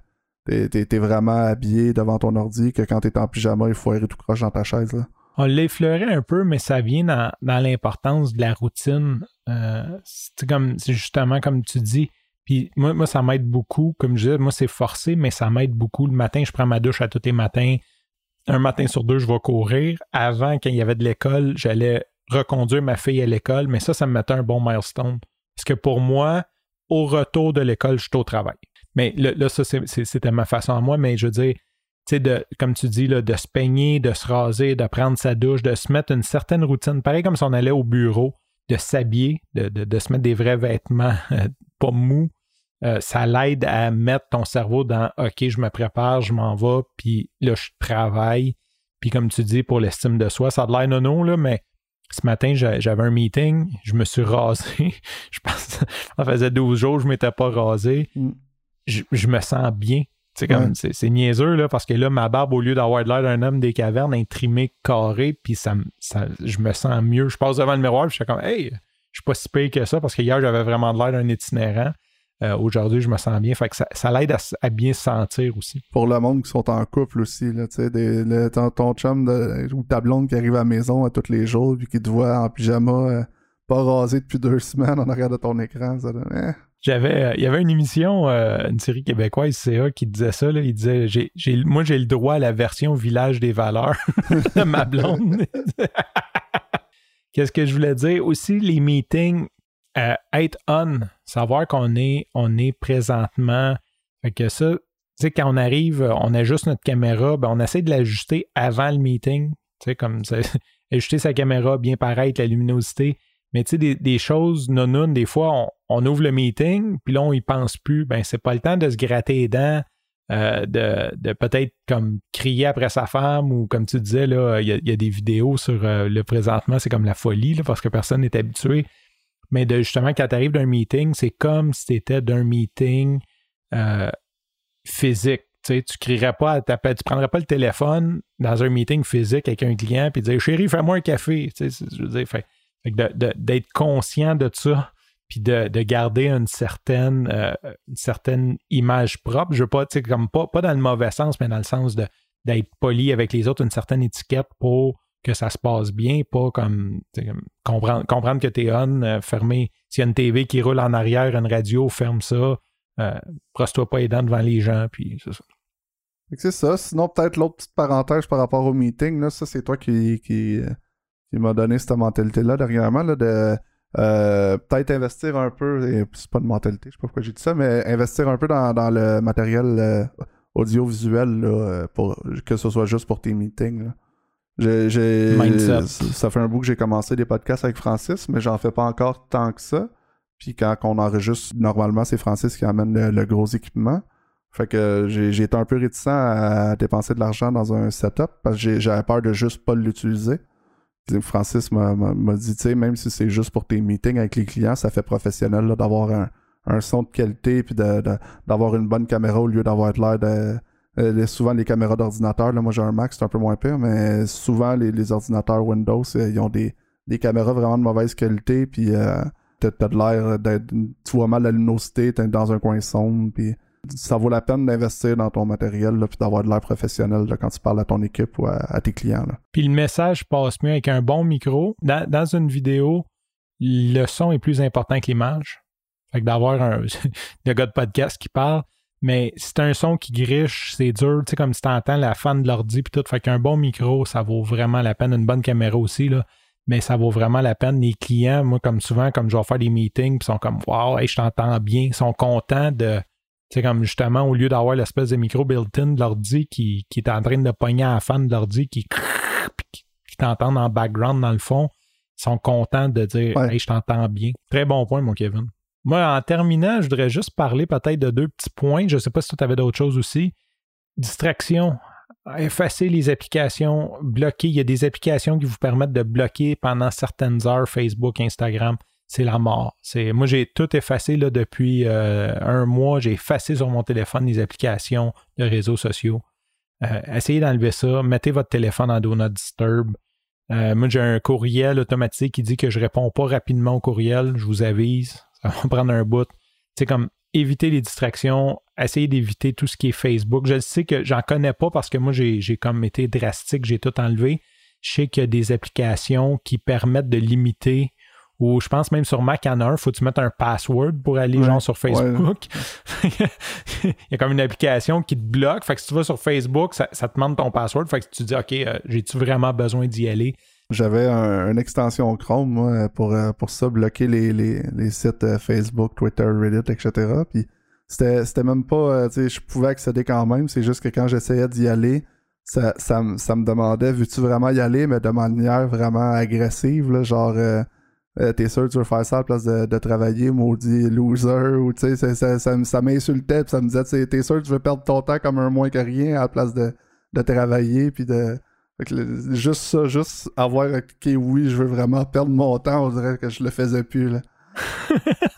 t'es, t'es, vraiment habillé devant ton ordi que quand t'es en pyjama et foiré tout croche dans ta chaise. Là. On l'a effleuré un peu, mais ça vient dans, dans l'importance de la routine. Euh, c'est comme c'est justement comme tu dis. Puis moi, moi, ça m'aide beaucoup. Comme je disais, moi, c'est forcé, mais ça m'aide beaucoup. Le matin, je prends ma douche à tous les matins. Un matin sur deux, je vais courir. Avant, quand il y avait de l'école, j'allais reconduire ma fille à l'école, mais ça, ça me mettait un bon milestone. Parce que pour moi, au retour de l'école, je suis au travail. Mais là, ça, c'était ma façon à moi, mais je veux dire, tu sais, de, comme tu dis, là, de se peigner, de se raser, de prendre sa douche, de se mettre une certaine routine, pareil comme si on allait au bureau, de s'habiller, de se mettre des vrais vêtements pas mous, euh, ça l'aide à mettre ton cerveau dans OK, je me prépare, je m'en vais, puis là, je travaille. Puis comme tu dis, pour l'estime de soi, ça a de l'air nono, là, mais ce matin, j'a- j'avais un meeting, je me suis rasé. je pense ça faisait 12 jours que je m'étais pas rasé. Mm. Je, je me sens bien. C'est comme Ouais. c'est, niaiseux là, parce que là, ma barbe, au lieu d'avoir de l'air d'un homme des cavernes, est trimée carré, puis ça, je me sens mieux. Je passe devant le miroir, puis je suis comme Hey, je suis pas si pire que ça, parce que hier, j'avais vraiment de l'air d'un itinérant. Euh, aujourd'hui, je me sens bien. Fait que ça, ça l'aide à, bien se sentir aussi. pour le monde qui sont en couple aussi, là, tu sais, des- le- ton, ton chum de- ou ta blonde qui arrive à la maison à tous les jours puis qui te voit en pyjama, euh, pas rasé depuis deux semaines en arrière de ton écran, ça donne, eh. J'avais, euh, il y avait une émission, euh, une série québécoise, CA, qui disait ça. Là, il disait j'ai, j'ai- Moi, j'ai le droit à la version Village des valeurs de ma blonde. Qu'est-ce que je voulais dire? Aussi, les meetings, euh, être on, savoir qu'on est, on est présentement. Fait que ça, tu sais, quand on arrive, on ajuste notre caméra, ben, on essaie de l'ajuster avant le meeting. Tu sais, comme ajuster sa caméra, bien paraître, la luminosité. Mais tu sais, des, choses non des fois, on, ouvre le meeting, puis là, on y pense plus. Ben, c'est pas le temps de se gratter les dents, euh, de, peut-être comme crier après sa femme, ou comme tu disais, il y, a- des vidéos sur euh, le présentement, c'est comme la folie, parce que personne n'est habitué. Mais de justement, quand tu arrives d'un meeting, c'est comme si tu étais d'un meeting euh, physique. Tu tu crierais pas, tu prendrais pas le téléphone dans un meeting physique avec un client puis dire Chérie, fais-moi un café. Je veux dire, d'être conscient de ça, puis de, de garder une certaine, euh, une certaine image propre. Je veux pas, comme pas, pas dans le mauvais sens, mais dans le sens d'être poli avec les autres, une certaine étiquette pour que ça se passe bien, pas comme, comprendre, que t'es on, euh, fermer. S'il y a une TV qui roule en arrière, une radio, ferme ça. Euh, brosse-toi pas les dents devant les gens, puis c'est ça. C'est ça. Sinon, peut-être l'autre petite parenthèse par rapport au meeting, là, ça, c'est toi qui, qui, m'a donné cette mentalité-là dernièrement, là, de euh, peut-être investir un peu, c'est pas de mentalité, je sais pas pourquoi j'ai dit ça, mais investir un peu dans, le matériel euh, audiovisuel, euh, pour, que ce soit juste pour tes meetings. Mindset. ça fait un bout que j'ai commencé des podcasts avec Francis, mais j'en fais pas encore tant que ça. Puis quand on enregistre, normalement, c'est Francis qui amène le, le gros équipement. Fait que j'ai été un peu réticent à dépenser de l'argent dans un setup parce que j'avais peur de juste pas l'utiliser. Francis m'a dit, tu sais, même si c'est juste pour tes meetings avec les clients, ça fait professionnel d'avoir un, un son de qualité puis de- de- d'avoir une bonne caméra au lieu d'avoir l'air de. Euh, souvent les caméras d'ordinateur, là, moi j'ai un Mac, c'est un peu moins pire, mais souvent les, ordinateurs Windows, euh, ils ont des, des caméras vraiment de mauvaise qualité, puis euh, t'as de l'air d'être. Tu vois mal la luminosité, t'es dans un coin sombre, puis ça vaut la peine d'investir dans ton matériel, là, puis d'avoir de l'air professionnel là, quand tu parles à ton équipe ou à, à tes clients. Là. Puis le message passe mieux avec un bon micro. Dans, dans une vidéo, le son est plus important que l'image. Fait que d'avoir un le gars de podcast qui parle, mais si t'as un son qui griche, c'est dur, tu sais, comme si t'entends la fan de l'ordi puis tout. Fait qu'un bon micro, ça vaut vraiment la peine. Une bonne caméra aussi, là. Mais ça vaut vraiment la peine. Les clients, moi, comme souvent, comme je vais faire des meetings, puis sont comme Wow, hey, je t'entends bien, ils sont contents de. Tu sais, comme justement, au lieu d'avoir l'espèce de micro built-in de l'ordi qui, qui est en train de pogner à la fan de l'ordi qui, qui qui t'entendent en background dans le fond sont contents de dire Ouais. Hey, je t'entends bien. Très bon point, mon Kevin. Moi, en terminant, je voudrais juste parler peut-être de deux petits points. Je ne sais pas si tu avais d'autres choses aussi. Distraction. Effacer les applications, bloquer. Il y a des applications qui vous permettent de bloquer pendant certaines heures Facebook, Instagram. C'est la mort. C'est, moi, j'ai tout effacé depuis euh, un mois. J'ai effacé sur mon téléphone les applications de réseaux sociaux. Euh, essayez d'enlever ça. Mettez votre téléphone en Do Not Disturb. Euh, moi, j'ai un courriel automatisé qui dit que je réponds pas rapidement au courriel. Je vous avise. Va prendre un bout. C'est comme éviter les distractions, essayer d'éviter tout ce qui est Facebook. Je sais que j'en connais pas parce que moi, j'ai, comme été drastique, j'ai tout enlevé. Je sais qu'il y a des applications qui permettent de limiter ou je pense même sur Mac, il y en a un, faut que tu mettes un password pour aller Ouais, genre sur Facebook. il y a comme une application qui te bloque. Fait que si tu vas sur Facebook, ça, ça te demande ton password. Fait que tu te dis, OK, euh, j'ai-tu vraiment besoin d'y aller? J'avais un- une extension Chrome, moi, pour, euh, pour ça, bloquer les, les, les sites euh, Facebook, Twitter, Reddit, etc. Puis c'était c'était même pas, euh, tu sais, je pouvais accéder quand même. C'est juste que quand j'essayais d'y aller, ça, ça, me- ça me demandait, veux-tu vraiment y aller, mais de manière vraiment agressive, là, genre, euh, t'es sûr que tu veux faire ça à la place de, de travailler, maudit loser, ou tu sais, ça, ça, ça, m'insultait, puis ça me disait, t'es sûr que tu veux perdre ton temps comme un moins que rien à la place de, de travailler, puis de. Fait que le- juste ça, juste avoir cliqué oui, je veux vraiment perdre mon temps, on dirait que je le faisais plus, là.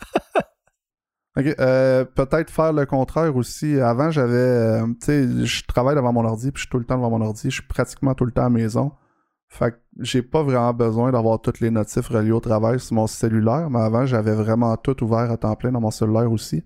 Ok, euh, peut-être faire le contraire aussi. Avant, j'avais, euh, tu sais, je travaille devant mon ordi, puis je suis tout le temps devant mon ordi, je suis pratiquement tout le temps à la maison. Fait que j'ai pas vraiment besoin d'avoir toutes les notifs reliés au travail sur mon cellulaire, mais avant, j'avais vraiment tout ouvert à temps plein dans mon cellulaire aussi.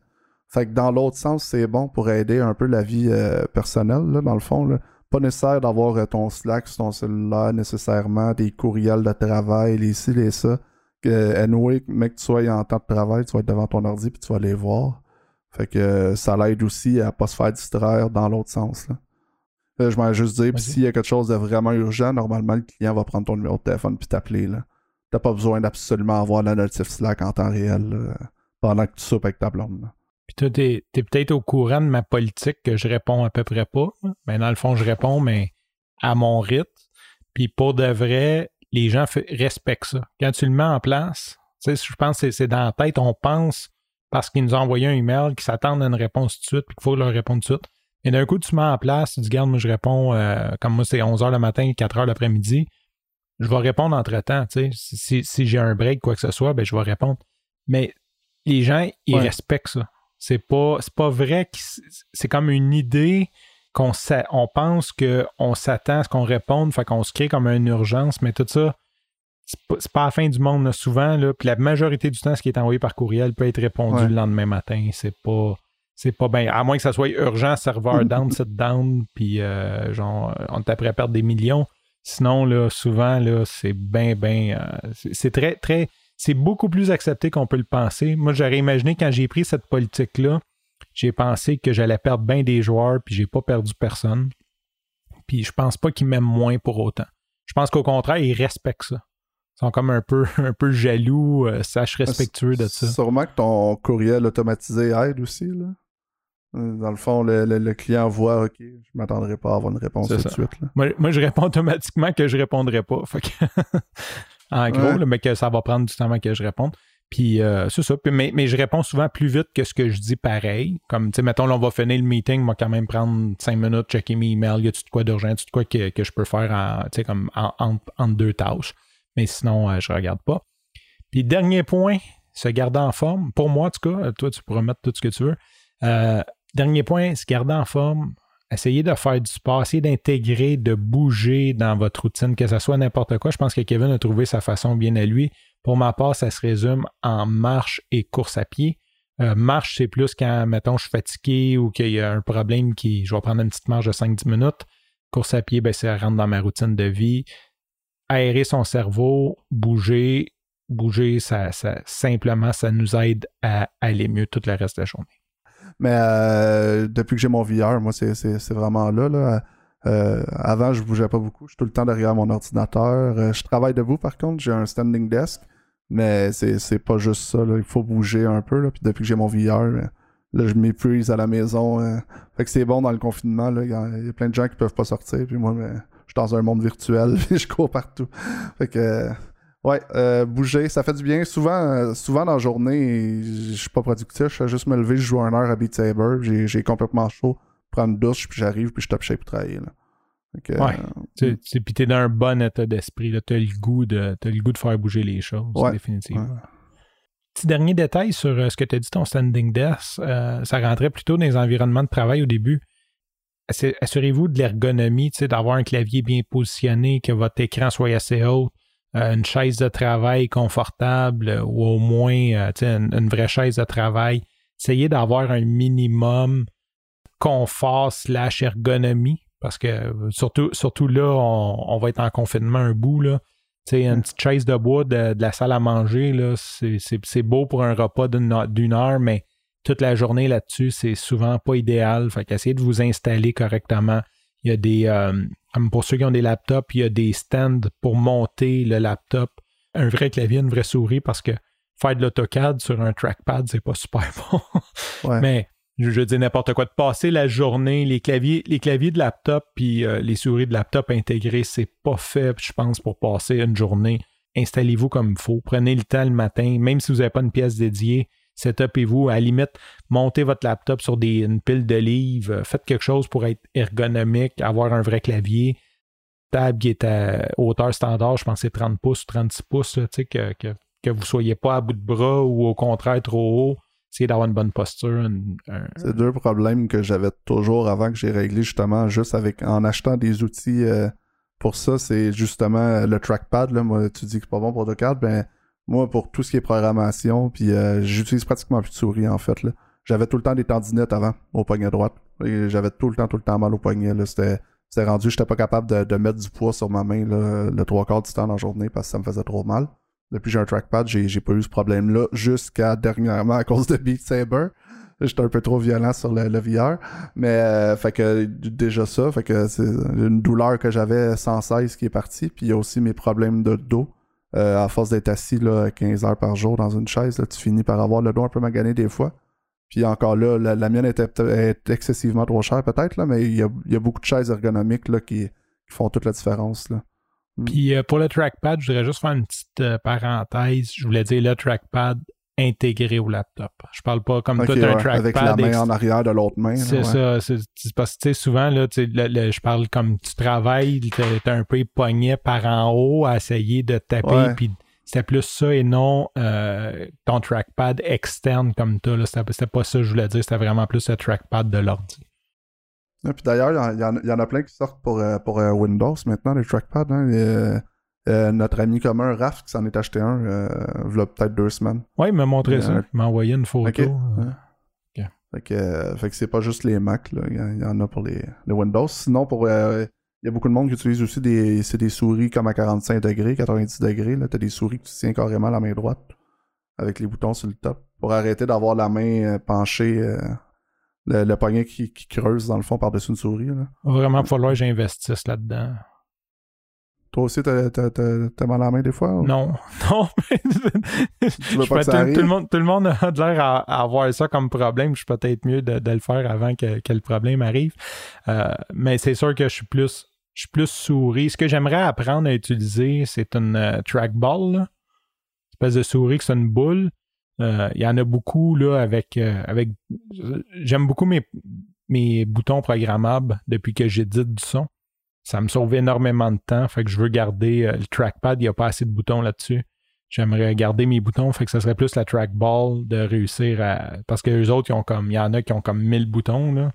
Fait que dans l'autre sens, c'est bon pour aider un peu la vie euh, personnelle, là, dans le fond. Là. Pas nécessaire d'avoir euh, ton Slack sur ton cellulaire nécessairement, des courriels de travail, les ci, les ça. Que, anyway, mec, que tu sois en temps de travail, tu vas être devant ton ordi puis tu vas les voir. Fait que euh, ça l'aide aussi à pas se faire distraire dans l'autre sens. Là. Euh, je m'en juste dire, puis Vas-y. s'il y a quelque chose de vraiment urgent, normalement, le client va prendre ton numéro de téléphone puis t'appeler. là. T'as pas besoin d'absolument avoir la notif Slack en temps réel là, pendant que tu soupes avec ta blonde. là. Puis toi, t'es, t'es peut-être au courant de ma politique que je réponds à peu près pas. Mais dans le fond, je réponds, mais à mon rythme. Puis pour de vrai, les gens respectent ça. Quand tu le mets en place, tu sais, je pense que c'est, c'est dans la tête, on pense parce qu'ils nous ont envoyé un email, qu'ils s'attendent à une réponse tout de suite, puis qu'il faut leur répondre tout de suite. Et d'un coup, tu mets en place, tu dis, regarde, moi, je réponds, euh, comme moi, c'est 11h le matin, 4h l'après-midi. Je vais répondre entre-temps, tu sais. Si, si- si j'ai un break, quoi que ce soit, ben, je vais répondre. Mais les gens, ils Ouais. respectent ça. C'est pas, pas vrai que c'est- comme une idée qu'on on pense qu'on s'attend à ce qu'on réponde, fait qu'on se crée comme une urgence, mais tout ça, c'est pas, la fin du monde là, souvent. Là, puis la majorité du temps, ce qui est envoyé par courriel peut être répondu Ouais. le lendemain matin. C'est pas. C'est pas bien. À moins que ça soit urgent, serveur down, sit down, puis euh, genre, on est après perdre des millions. Sinon, là, souvent, là, c'est bien, bien. c'est c'est très, très. C'est beaucoup plus accepté qu'on peut le penser. Moi, j'aurais imaginé quand j'ai pris cette politique-là, j'ai pensé que j'allais perdre bien des joueurs, puis j'ai pas perdu personne. Puis je pense pas qu'ils m'aiment moins pour autant. Je pense qu'au contraire, ils respectent ça. Ils sont comme un peu, un peu jaloux, euh, sache respectueux de ça. Sûrement que ton courriel automatisé aide aussi. Là. Euh, Dans le fond, le, le- le client voit, OK, je m'attendrai pas à avoir une réponse tout ça. de suite. là. Moi, moi, je réponds automatiquement que je répondrai pas. Fait que- en gros, Ouais. là, mais que ça va prendre du temps avant que je réponde. Puis euh, c'est ça. Puis, mais, mais je réponds souvent plus vite que ce que je dis pareil. Comme, tu sais, mettons, là, on va finir le meeting, moi, quand même prendre cinq minutes, checker mes emails, y a-tu de quoi d'urgent, y a-tu de quoi que, que je peux faire en, tu sais, comme en, en- entre deux tâches. Mais sinon, euh, je regarde pas. Puis dernier point, se garder en forme. Pour moi, en tout cas, toi, tu pourras mettre tout ce que tu veux. Euh, dernier point, se garder en forme. Essayez de faire du sport, essayez d'intégrer, de bouger dans votre routine, que ce soit n'importe quoi. Je pense que Kevin a trouvé sa façon bien à lui. Pour ma part, ça se résume en marche et course à pied. Euh, marche, c'est plus quand, mettons, je suis fatigué ou qu'il y a un problème qui. Je vais prendre une petite marche de 5-10 minutes. Course à pied, ben, ça dans ma routine de vie. Aérer son cerveau, bouger. Bouger, ça, ça simplement, ça nous aide à aller mieux tout le reste de la journée. Mais euh, depuis que j'ai mon VR, moi, c'est, vraiment là. là. Euh, avant, je bougeais pas beaucoup. Je suis tout le temps derrière mon ordinateur. Euh, je travaille debout, par contre. J'ai un standing desk. Mais c'est, pas juste ça. là. Il faut bouger un peu. Là. Puis depuis que j'ai mon VR, euh, là, je m'épuise à la maison. euh. Fait que c'est bon dans le confinement. là. Il y a- plein de gens qui peuvent pas sortir. Puis moi, ben, suis dans un monde virtuel je cours partout. Fait que, euh, ouais, euh, bouger, ça fait du bien. Souvent, euh, souvent dans la journée, je suis pas productif. Je fais juste me lever, je joue un heure à Beat Saber. J'ai complètement chaud. Prendre une douche, puis j'arrive, puis je tape shape pour travailler. Là. Ouais. euh, Tu, tu, puis t'es dans un bon état d'esprit. là. T'as le goût de t'as le goût de faire bouger les choses, Ouais. définitivement. Petit dernier détail sur euh, ce que tu as dit, ton standing desk, euh, ça rentrait plutôt dans les environnements de travail au début. Assu- Assurez-vous de l'ergonomie, tu sais, d'avoir un clavier bien positionné, que votre écran soit assez haut, une chaise de travail confortable euh, ou au moins euh, une, une vraie chaise de travail. Essayez d'avoir un minimum confort slash ergonomie parce que euh, surtout, surtout là, on, on va être en confinement un bout. Là. Tu sais, une petite chaise de bois de, de la salle à manger, là, c'est, c'est- c'est beau pour un repas d'une, d'une heure, mais toute la journée là-dessus, c'est souvent pas idéal. Fait qu'essayez de vous installer correctement. Il y a des, euh, pour ceux qui ont des laptops, il y a des stands pour monter le laptop. Un vrai clavier, une vraie souris, parce que faire de l'AutoCAD sur un trackpad, c'est pas super bon. ouais. Mais je, je dis n'importe quoi. De passer la journée, les claviers, les claviers de laptop puis euh, les souris de laptop intégrés, c'est pas fait, je pense, pour passer une journée. Installez-vous comme il faut. Prenez le temps le matin, même si vous n'avez pas une pièce dédiée. Setupez-vous. À la limite, montez votre laptop sur des, une pile de livres. euh, Faites quelque chose pour être ergonomique, avoir un vrai clavier. Table qui est à hauteur standard, je pense c'est 30 pouces, 36 pouces, que, que, que vous soyez pas à bout de bras ou au contraire trop haut. Essayez d'avoir une bonne posture. C'est deux problèmes que j'avais toujours avant que j'ai réglé justement juste avec en achetant des outils euh, pour ça. C'est justement le trackpad. Là, moi, tu dis que c'est pas bon pour AutoCAD, ben moi pour tout ce qui est programmation, puis euh, j'utilise pratiquement plus de souris en fait. Là. J'avais tout le temps des tendinettes avant au poignet droite. Et J'avais tout le temps, tout le temps mal au poignet. Là. C'était, c'était rendu, j'étais pas capable de, de mettre du poids sur ma main là, le trois quarts du temps dans la journée parce que ça me faisait trop mal. Depuis j'ai un trackpad, j'ai, j'ai pas eu ce problème-là jusqu'à dernièrement à cause de Beat Saber. J'étais un peu trop violent sur le, le VR. Mais euh, fait que déjà ça, fait que c'est une douleur que j'avais sans cesse qui est partie. Puis il y a aussi mes problèmes de dos. Euh, à force d'être assis là, 15 heures par jour dans une chaise, tu finis par avoir le dos un peu magané des fois. Puis encore là, la, mienne était est excessivement trop chère peut-être, là, mais il y a, beaucoup de chaises ergonomiques là, qui, font toute la différence. Là. Puis euh, pour le trackpad, je voudrais juste faire une petite euh, parenthèse. Je voulais dire le trackpad intégré au laptop. Je parle pas comme tout un trackpad. avec la main ex- en arrière de l'autre main. C'est ouais. ça. C'est parce que tu sais, souvent, là, le- le- je parle comme tu travailles, t'as un peu poignets par en haut à essayer de taper. Puis c'était plus ça et non euh, ton trackpad externe comme là. C'était pas ça que je voulais dire. C'était vraiment plus le trackpad de l'ordi. Ah, puis d'ailleurs, il y, en- il y en a plein qui sortent pour, euh, pour euh, Windows maintenant, les trackpads. Hein, euh, notre ami commun, Raph, qui s'en est acheté un, euh, v'là peut-être deux semaines. Ouais, il m'a montré Euh, ça. Il m'a envoyé une photo. Ok. Euh. Fait que, fait que c'est pas juste les Mac, là. Il y, en- il a pour les, les Windows. Sinon, pour il y a beaucoup de monde qui utilise aussi des, c'est des souris comme à 45 degrés, 90 degrés. Là, t'as des souris que tu tiens carrément à la main droite avec les boutons sur le top pour arrêter d'avoir la main penchée, euh, le, le poignet qui, qui creuse dans le fond par-dessus une souris. Là. va vraiment falloir que j'investisse là-dedans. Toi aussi, t'as, t'as, t'as, t'as mal à la main des fois? ou- Non, non. Je pas que ça tout, le monde, tout le monde a l'air à, à avoir ça comme problème. Je suis peut-être mieux de, de le faire avant que, que le problème arrive. Euh, mais c'est sûr que je suis plus, je suis plus souris. Ce que j'aimerais apprendre à utiliser, c'est une euh, trackball. là. Une espèce de souris que c'est une boule. Euh, Il y en a beaucoup là avec. avec J'aime beaucoup mes, mes boutons programmables depuis que j'édite du son. Ça me sauve énormément de temps. Fait que je veux garder euh, le trackpad. Il n'y a pas assez de boutons là-dessus. J'aimerais garder mes boutons. Fait que ça serait plus la trackball de réussir à. Parce que les autres, ont comme. Il y en a qui ont comme 1000 boutons. Là.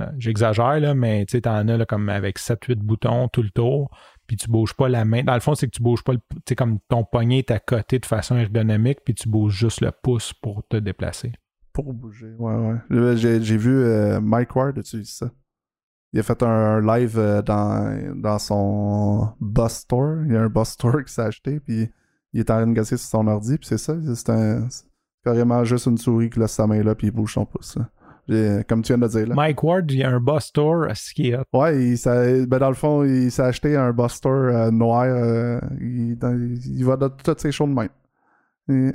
Euh, J'exagère, là, mais tu sais, t'en as là, comme avec 7-8 boutons tout le tour. Puis tu bouges pas la main. Dans le fond, c'est que tu bouges pas. Tu sais, comme ton poignet est à côté de façon ergonomique, puis tu bouges juste le pouce pour te déplacer. Pour bouger, ouais, ouais. J'ai vu euh, Mike Ward utiliser ça? Il a fait un, live euh, dans, dans son bus store. Il y a un bus store qui s'est acheté, puis il est en train de négocier sur son ordi, puis c'est ça. C'est, un, carrément juste une souris qui laisse sa main là, puis il bouge son pouce. Comme tu viens de dire là. Mike Ward, il y a un bus store, ce qui est hot. Ouais, il ben dans le fond, il s'est acheté un bus store euh, noir. euh, il, dans- il va dans toutes ses shows de même. Et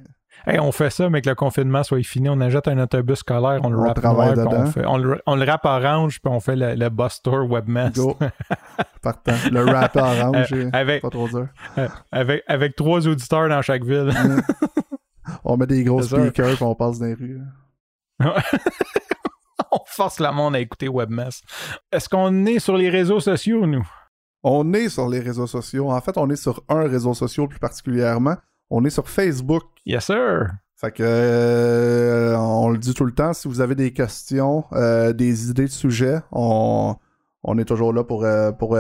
Hey, on fait ça, mais que le confinement soit fini. On achète un autobus scolaire, on le On rappe noir, on, dedans. fait- on le, on le rappe orange, puis on fait le, le bus tour webmaster. Go. Partant. Le rap orange, Euh, avec, pas trop dur. avec, avec trois auditeurs dans chaque ville. On met des gros speakers puis on passe dans les rues. on force le monde à écouter Webmess. Est-ce qu'on est sur les réseaux sociaux, nous? On est sur les réseaux sociaux. En fait, on est sur un réseau social plus particulièrement. On est sur Facebook. Yes, sir. Fait que euh, on le dit tout le temps, si vous avez des questions, euh, des idées de sujets, on, on est toujours là pour, euh, pour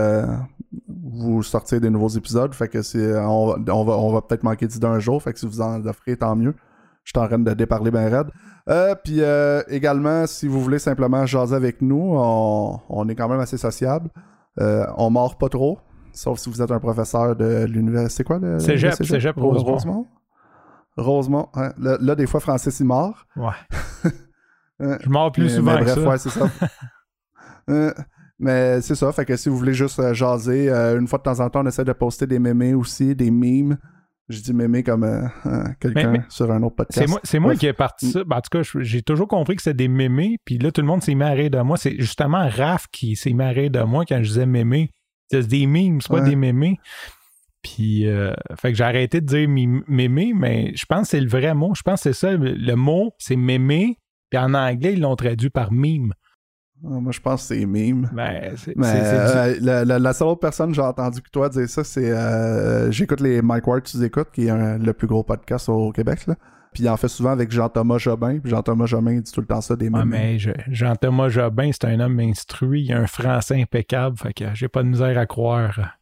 vous sortir des nouveaux épisodes. Fait que c'est on, va- on va, on va peut-être manquer d'idées un jour. Fait que si vous en offrez, tant mieux. Je suis en train de déparler ben raide. Euh, Puis euh, également, si vous voulez simplement jaser avec nous, on, on est quand même assez sociable. Euh, on mord pas trop. Sauf si vous êtes un professeur de l'université. C'est quoi le Cégep, Cégep? Rose- Rosemont. Rosemont? Rosemont. hein. Là, là, des fois, Francis, il mord. Ouais. Euh, Je mords plus mais- souvent mais que ça. ouais, c'est ça. Euh, mais c'est ça. Fait que si vous voulez juste euh, jaser, euh, une fois de temps en temps, on essaie de poster des mémés aussi, des memes. Je dis mémés comme euh, quelqu'un sur un autre podcast. C'est moi, c'est moi qui ai parti ça. Ben, en tout cas, j'ai toujours compris que c'était des mémés, puis là, tout le monde s'est rire de moi. C'est justement Raph qui s'est rire de moi quand je disais mémés. C'est des memes, c'est pas Ouais. des mémés. Puis, euh, fait que j'ai arrêté de dire mémé, mais je pense que c'est le vrai mot. Je pense que c'est ça. Le, mot, c'est mémé, puis en anglais, ils l'ont traduit par meme. Ah, moi, je pense que c'est meme. Ben, c'est Mais c'est- c'est du- euh, la, la- la seule autre personne que j'ai entendu que toi dire ça, c'est euh, j'écoute les Mike Ward, tu écoutes, qui est un- le plus gros podcast au Québec. Là. Puis il en fait souvent avec Jean-Thomas Jobin. Puis Jean-Thomas Jobin il dit tout le temps ça des Ah, mémés. mais je- Jean-Thomas Jobin, c'est un homme instruit, il a un français impeccable, fait que j'ai pas de misère à croire.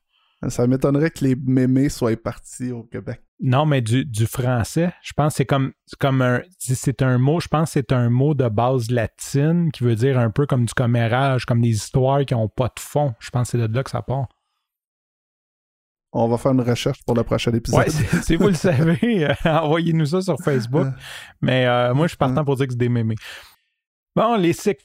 Ça m'étonnerait que les mémés soient partis au Québec. Non, mais du, du français, je pense que c'est comme, comme un. C'est un mot, je pense que c'est un mot de base latine qui veut dire un peu comme du commérage, comme des histoires qui n'ont pas de fond. Je pense que c'est de là que ça part. On va faire une recherche pour le prochain épisode. Ouais, si vous le savez, euh, envoyez-nous ça sur Facebook. Mais euh, moi, je suis partant pour dire que c'est des mémés. Bon, les sick,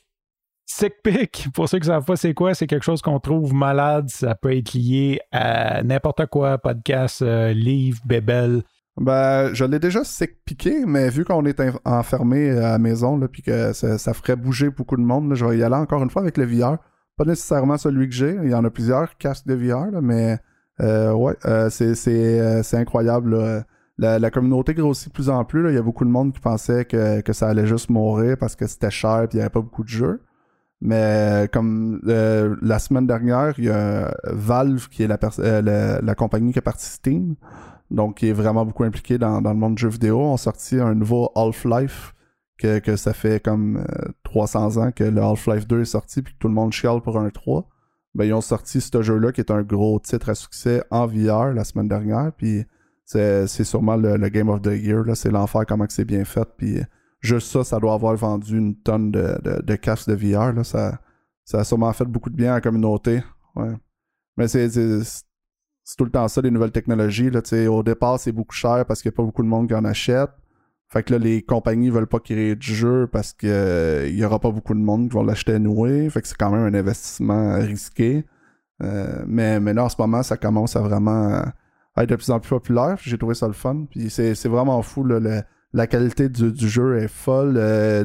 sick pics, pour ceux qui ne savent pas c'est quoi, c'est quelque chose qu'on trouve malade. Ça peut être lié à n'importe quoi, podcast, euh, livre, bébel. Ben, je l'ai déjà sec piqué, mais vu qu'on est enfermé à la maison, là, puis que ça, ça ferait bouger beaucoup de monde, là, je vais y aller encore une fois avec le VR. Pas nécessairement celui que j'ai, il y en a plusieurs casques de VR, là, mais euh, ouais, euh, c'est, c'est, euh, c'est incroyable. La, la communauté grossit de plus en plus. Il y a beaucoup de monde qui pensait que, que ça allait juste mourir parce que c'était cher et il n'y avait pas beaucoup de jeux. Mais euh, comme euh, la semaine dernière, il y a Valve, qui est la, euh, la, compagnie qui est partie Steam, donc qui est vraiment beaucoup impliqué dans, le monde du jeu vidéo, ont sorti un nouveau Half-Life que, ça fait comme euh, 300 ans que le Half-Life 2 est sorti puis que tout le monde chiale pour un 3. Ben, ils ont sorti ce jeu-là qui est un gros titre à succès en VR la semaine dernière. Puis c'est sûrement le, le Game of the Year. C'est l'enfer comment c'est bien fait. Puis juste ça, ça doit avoir vendu une tonne de, de, de casques de VR. Là. Ça, ça a sûrement fait beaucoup de bien à la communauté. Ouais. Mais c'est tout le temps ça, les nouvelles technologies. Là, au départ, c'est beaucoup cher parce qu'il n'y a pas beaucoup de monde qui en achète. Fait que là, les compagnies veulent pas créer de jeu parce qu'il y aura pas beaucoup de monde qui vont l'acheter noué. Fait que c'est quand même un investissement risqué. Euh, mais, mais là, en ce moment, ça commence à vraiment à être de plus en plus populaire. J'ai trouvé ça le fun. Puis c'est vraiment fou. le- la qualité du, du jeu est folle. euh,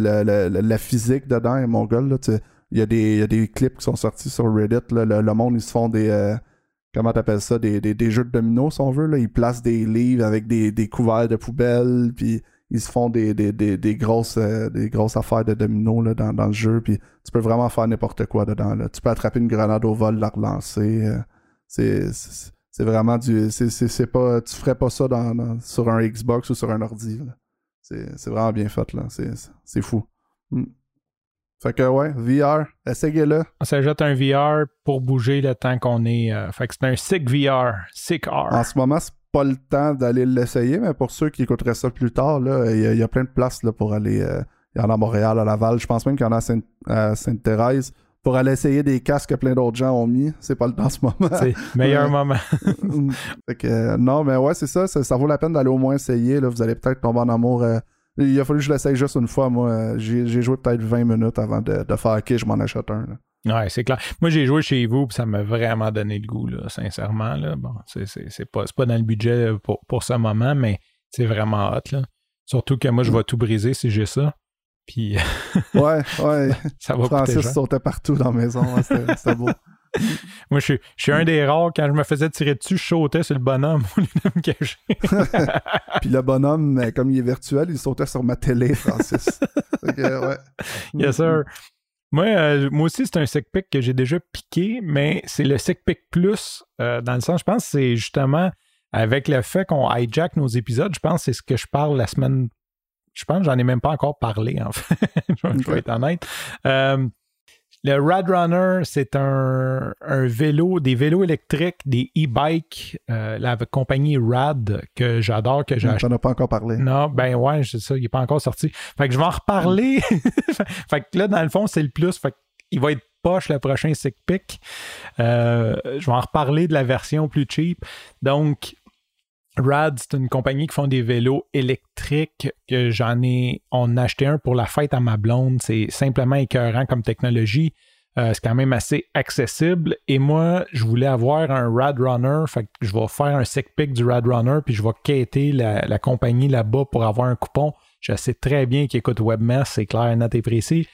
la, physique dedans est mongole. Il y, a des, y a des clips qui sont sortis sur Reddit. le, le monde, ils se font des. euh, comment t'appelles ça? Des, des, des jeux de dominos, si on veut. Là. Ils placent des livres avec des, des couverts de poubelle. Puis ils se font des, des, des, des grosses, euh, des grosses affaires de dominos là, dans, dans le jeu. Puis tu peux vraiment faire n'importe quoi dedans. Là. Tu peux attraper une grenade au vol, la relancer. euh, c'est. c'est- c'est vraiment du. C'est, c'est, c'est pas, tu ferais pas ça dans, dans- sur un Xbox ou sur un ordi. là. C'est, vraiment bien fait. là. C'est, fou. Mm. Fait que ouais, VR, essayez-le. On s'ajoute un VR pour bouger le temps qu'on est. euh, fait que c'est un sick VR. Sick R. En ce moment, c'est pas le temps d'aller l'essayer, mais pour ceux qui écouteraient ça plus tard, là, il y, a- il y a plein de places là, pour aller. euh, il y en a à Montréal, à Laval. Je pense même qu'il y en a à Sainte- à Sainte-Thérèse. Pour aller essayer des casques que plein d'autres gens ont mis. C'est pas le temps en ce moment. C'est le meilleur moment. Fait que, euh, non, mais ouais, c'est ça, ça. ça vaut la peine d'aller au moins essayer. Là. Vous allez peut-être tomber en amour. euh, il a fallu que je l'essaye juste une fois. Moi, j'ai j'ai joué peut-être 20 minutes avant de, de faire OK, je m'en achète un. là. Ouais, c'est clair. Moi, j'ai joué chez vous, puis ça m'a vraiment donné le goût, là, sincèrement. Là. Bon, c'est, pas, pas dans le budget pour, pour ce moment, mais c'est vraiment hot. Là. Surtout que moi, je vais tout briser si j'ai ça. Puis Ouais, ouais. ça va coûter Francis sautait partout dans la maison. ouais, C'était beau. Moi, je suis, je suis un des rares, quand je me faisais tirer dessus, je sautais sur le bonhomme au lieu de me cacher. Puis le bonhomme, comme il est virtuel, il sautait sur ma télé, Francis. Ouais. Yes, sir. Moi, euh, moi aussi, c'est un sick pick que j'ai déjà piqué, mais c'est le sick pick plus, euh, dans le sens, je pense que c'est justement avec le fait qu'on hijack nos épisodes, je pense que c'est ce que je parle la semaine. Je pense que j'en ai même pas encore parlé, en fait. je vais- je vais être honnête. Euh, le Rad Runner, c'est un, un vélo, des vélos électriques, des e-bikes, euh, la compagnie Rad que j'adore, que j'ai acheté J'en ai pas encore parlé. non, ben ouais, c'est ça, il n'est pas encore sorti. Fait que je vais en reparler. fait que là, dans le fond, c'est le plus. Fait qu'il va être poche le prochain Sick Pick. Euh, je vais en reparler de la version plus cheap. Donc, Rad, c'est une compagnie qui font des vélos électriques que j'en ai. On a acheté un pour la fête à ma blonde. C'est simplement écœurant comme technologie. Euh, c'est quand même assez accessible. Et moi, je voulais avoir un Rad Runner. Fait que je vais faire un sick pick du Rad Runner, puis je vais quêter la, la compagnie là-bas pour avoir un coupon. Je sais très bien qu'ils écoutent WebMess, c'est clair, net et précis.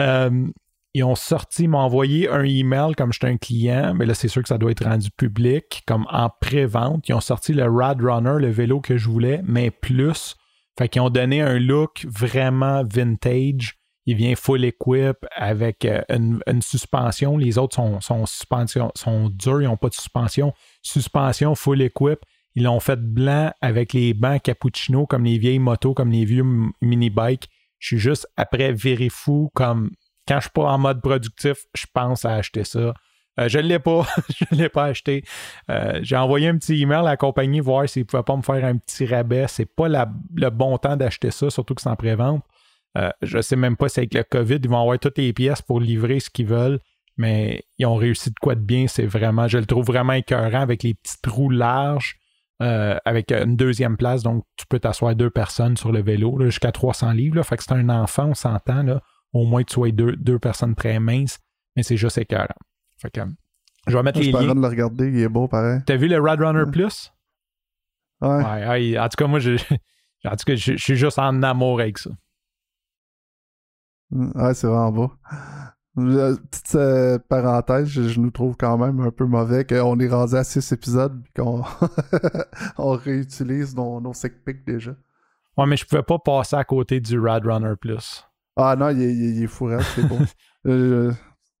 Euh, ils ont sorti, m'ont envoyé un email comme j'étais un client, mais là, c'est sûr que ça doit être rendu public, comme en pré-vente. Ils ont sorti le Rad Runner, le vélo que je voulais, mais plus. Fait qu'ils ont donné un look vraiment vintage. Il vient full equip avec euh, une, suspension. Les autres sont, sont, suspension, sont durs, ils n'ont pas de suspension. Suspension full equip. Ils l'ont fait blanc avec les bancs cappuccino, comme les vieilles motos, comme les vieux mini-bikes. Je suis juste après viré fou, comme quand je suis pas en mode productif, je pense à acheter ça. Euh, je ne l'ai pas, je ne l'ai pas acheté. Euh, j'ai envoyé un petit email à la compagnie voir s'ils ne pouvaient pas me faire un petit rabais. C'est pas le bon temps d'acheter ça, surtout que c'est en pré-vente. Euh, je sais même pas si avec le COVID, ils vont avoir toutes les pièces pour livrer ce qu'ils veulent, mais ils ont réussi de quoi de bien. C'est vraiment, je le trouve vraiment écœurant avec les petits trous larges, avec une deuxième place. Donc, tu peux t'asseoir deux personnes sur le vélo, jusqu'à 300 livres. Là, fait que c'est un enfant, on s'entend. Là, au moins que tu sois deux, deux personnes très minces, mais c'est juste écœurant. Fait que, je vais mettre Je les liens. de le regarder, il est beau pareil. T'as vu le Rad Runner Ouais. Plus? Ouais. En tout cas, moi, je, en tout cas, je, je suis juste en amour avec ça. Ouais, c'est vraiment beau. Euh, Petite euh, parenthèse, je, je nous trouve quand même un peu mauvais qu'on est rendu à six épisodes et qu'on on réutilise nos, nos pics déjà. Ouais, mais je pouvais pas passer à côté du Rad Runner Plus. Ah non, il est, il est- c'est beau. Euh,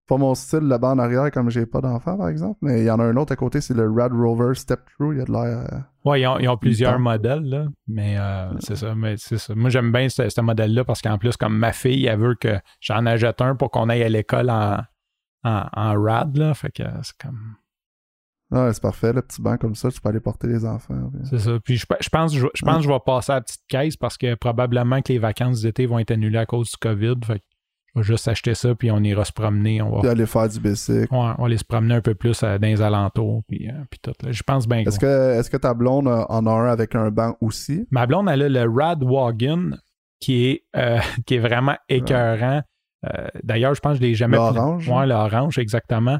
pas mon style, le banc en arrière, comme j'ai pas d'enfant, par exemple, mais il y en a un autre à côté, c'est le Rad Rover Step True, il y a de l'air... euh, Ouais, ils ont, ils ont plusieurs temps. modèles, là, mais euh, c'est ça, mais c'est ça. Moi, j'aime bien ce, ce modèle-là parce qu'en plus, comme ma fille, elle veut que j'en achète un pour qu'on aille à l'école en, en, en rad, là. Fait que c'est comme. Ouais, c'est parfait, le petit banc comme ça, tu peux aller porter les enfants. puis- C'est ça. Puis je, je pense, je, je pense que je vais passer à la petite caisse parce que probablement que les vacances d'été vont être annulées à cause du COVID. Fait que je vais juste acheter ça, puis on ira se promener. On va, Puis aller faire du bicycle. ouais, on va aller se promener un peu plus euh, dans les alentours, puis, euh, puis tout. là. Je pense bien Est-ce que, est-ce que ta blonde euh, en a un avec un banc aussi? Ma blonde, elle a le Rad Wagon qui est, euh, qui est vraiment écœurant. Euh, D'ailleurs, je pense que je l'ai jamais. L'orange? Ouais, l'orange, exactement.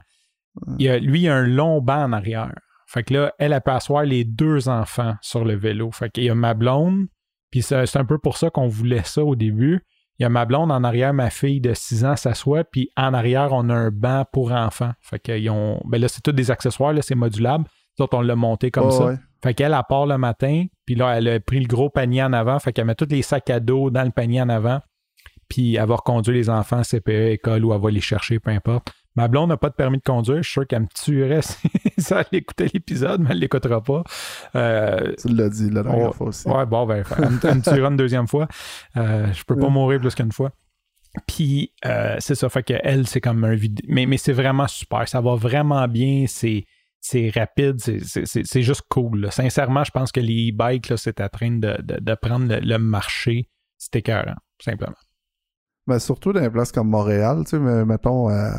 Il a, lui, il a un long banc en arrière. Fait que là, elle, elle peut asseoir les deux enfants sur le vélo. Fait qu'il y a ma blonde, puis c'est un peu pour ça qu'on voulait ça au début. Il y a ma blonde en arrière, ma fille de 6 ans s'assoit, puis en arrière, on a un banc pour enfants. Fait qu'ils ont. Ben là, c'est tous des accessoires, là, c'est modulable. Nous autres, on l'a monté comme Oh, ça. ouais. Fait qu'elle, elle part le matin, puis là, elle a pris le gros panier en avant, fait qu'elle met tous les sacs à dos dans le panier en avant, puis elle va reconduire les enfants à CPE, école, ou elle va les chercher, peu importe. Ma blonde n'a pas de permis de conduire, je suis sûr qu'elle me tuerait si ça elle écoutait l'épisode, mais elle ne l'écoutera pas. Euh, Tu l'as dit la dernière fois aussi. Ouais, bon, ben, elle, me- elle me tuera une deuxième fois. Euh, je peux pas mourir plus qu'une fois. Puis, euh, c'est ça, fait que elle, c'est comme un vidéo. Mais, mais c'est vraiment super. Ça va vraiment bien. C'est, c'est rapide. C'est, juste cool. là. Sincèrement, je pense que les e-bikes, là, c'est en train de, de, de prendre le, le marché. C'est écœurant, simplement. Mais surtout dans des places comme Montréal, tu sais, mettons, euh,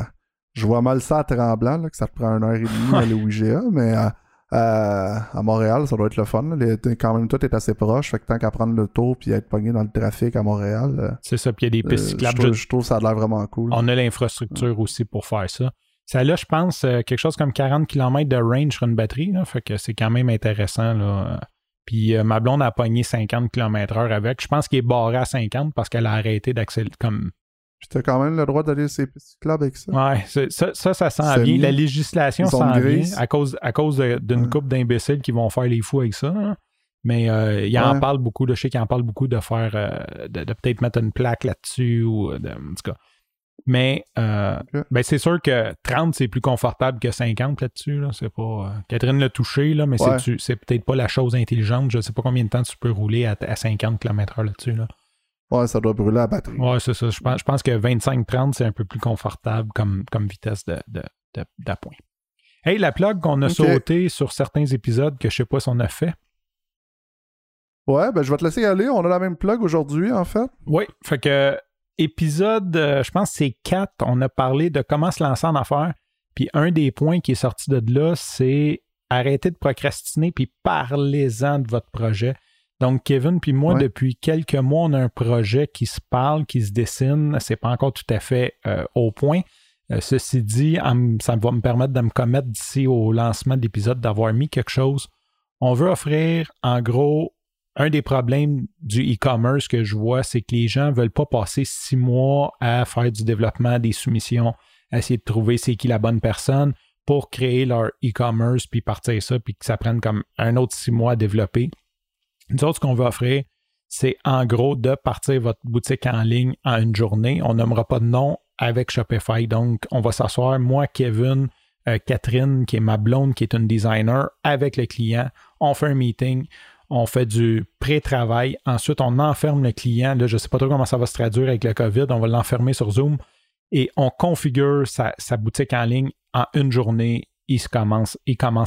je vois mal ça à Tremblant, là, que ça te prend une heure et demie à aller au IGA, mais euh, euh, à Montréal, ça doit être le fun. là. Les- t'es- quand même, tout est assez proche, fait que tant qu'à prendre le tour puis être pogné dans le trafic à Montréal, euh, C'est ça. Puis il y a des pistes euh, je, cyclables. trouve, Je- trouve ça a l'air vraiment cool. On a l'infrastructure aussi pour faire ça. Ça là, je pense, quelque chose comme 40 km de range sur une batterie. Là, fait que c'est quand même intéressant. Là. Puis euh, ma blonde a pogné 50 km/h avec. Je pense qu'il est barré à 50 parce qu'elle a arrêté d'accélérer. Comme... Puis t'as quand même le droit d'aller sur ces clubs avec ça. Ouais, ça, ça, ça sent bien. La législation s'en vient à cause, à cause de- d'une Ouais. couple d'imbéciles qui vont faire les fous avec ça. hein. Mais euh, il en Ouais. parle beaucoup. je sais qu'il en parle beaucoup de faire, euh, de, de peut-être mettre une plaque là-dessus ou de, en tout cas. Mais euh, ben, c'est sûr que 30, c'est plus confortable que 50 là-dessus. Là. C'est pas. euh, Catherine l'a touché, là, mais Ouais. c'est, c'est peut-être pas la chose intelligente. Je sais pas combien de temps tu peux rouler à, à 50 km/h là-dessus. Là. Ouais, ça doit brûler la batterie. Ouais, c'est ça. Je pense, je pense que 25-30, c'est un peu plus confortable comme, comme vitesse de, de, de- d'appoint. Hey, la plug qu'on a Ok. sauté sur certains épisodes que je sais pas si on a fait. Ouais, ben je vais te laisser y aller. On a la même plug aujourd'hui, en fait. Oui, fait que épisode, euh, je pense que c'est 4, on a parlé de comment se lancer en affaires. Puis un des points qui est sorti de là, c'est arrêter de procrastiner puis parlez-en de votre projet. Donc Kevin puis moi, Ouais. depuis quelques mois, on a un projet qui se parle, qui se dessine. C'est pas encore tout à fait euh, au point. Euh, ceci dit, ça va me permettre de me commettre d'ici au lancement de l'épisode d'avoir mis quelque chose. On veut offrir en gros un des problèmes du e-commerce que je vois, c'est que les gens ne veulent pas passer six mois à faire du développement, des soumissions, à essayer de trouver c'est qui la bonne personne pour créer leur e-commerce, puis partir ça, puis que ça prenne comme un autre six mois à développer. Nous autres, ce qu'on veut offrir, c'est en gros de partir votre boutique en ligne en une journée. On nommera pas de nom avec Shopify. Donc, on va s'asseoir, moi, Kevin, euh, Catherine, qui est ma blonde, qui est une designer, avec le client. On fait un meeting on fait du pré-travail. Ensuite, on enferme le client. Là, je ne sais pas trop comment ça va se traduire avec le COVID. On va l'enfermer sur Zoom et on configure sa, sa boutique en ligne en une journée. Il, commence,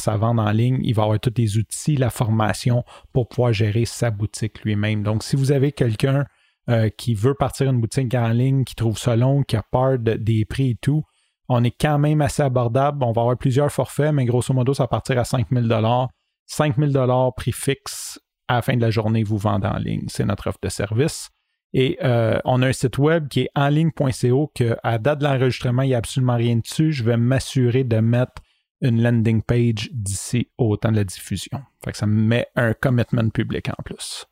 à vendre en ligne. Il va avoir tous les outils, la formation pour pouvoir gérer sa boutique lui-même. Donc, si vous avez quelqu'un euh, qui veut partir une boutique en ligne, qui trouve ça long, qui a peur de- des prix et tout, on est quand même assez abordable. On va avoir plusieurs forfaits, mais grosso modo, ça va partir à 5000 5000 dollars prix fixe à la fin de la journée, vous vendez en ligne. C'est notre offre de service. Et euh, on a un site web qui est enligne.co que à date de l'enregistrement, il n'y a absolument rien dessus. Je vais m'assurer de mettre une landing page d'ici au temps de la diffusion. Fait que ça me met un commitment public en plus.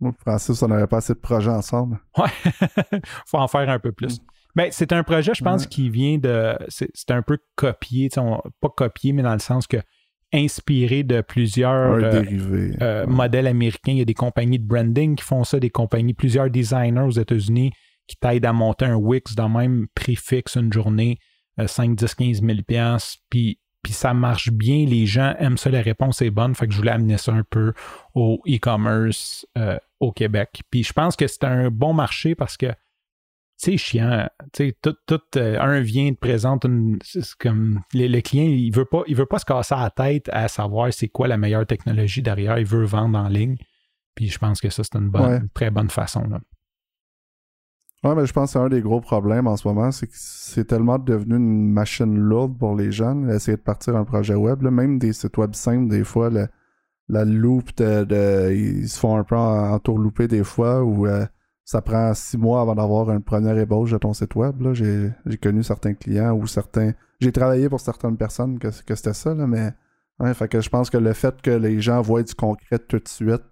Moi, Francis, on n'avait pas assez de projets ensemble. Ouais, faut en faire un peu plus. Ben, c'est un projet, je pense, qui vient de. C'est un peu copié, on- pas copié, mais dans le sens que inspiré de plusieurs euh, euh, modèles américains. Il y a des compagnies de branding qui font ça, des compagnies, plusieurs designers aux États-Unis qui t'aident à monter un Wix dans le même prix fixe une journée, 5, 10, 15 000 piastres. Puis, puis ça marche bien, les gens aiment ça, la réponse est bonne. Fait que je voulais amener ça un peu au e-commerce euh, au Québec. Puis je pense que c'est un bon marché parce que c'est chiant. Tu tout, tout, euh, un vient, te présente une. comme le, le client, il veut pas, il veut pas se casser la tête à savoir c'est quoi la meilleure technologie derrière. Il veut vendre en ligne. Puis je pense que ça, c'est une bonne, Ouais. très bonne façon. Là. Ouais, mais je pense que c'est un des gros problèmes en ce moment, c'est que c'est tellement devenu une machine lourde pour les jeunes, essayer de partir un projet web. Même des sites web simples, des fois, la loupe de, Ils se font un peu en- entourlouper des fois, ou euh, ça prend six mois avant d'avoir une première ébauche de ton site web. J'ai connu certains clients ou certains... J'ai travaillé pour certaines personnes que, que c'était ça, là, mais... Ouais, fait que je pense que le fait que les gens voient du concret tout de suite,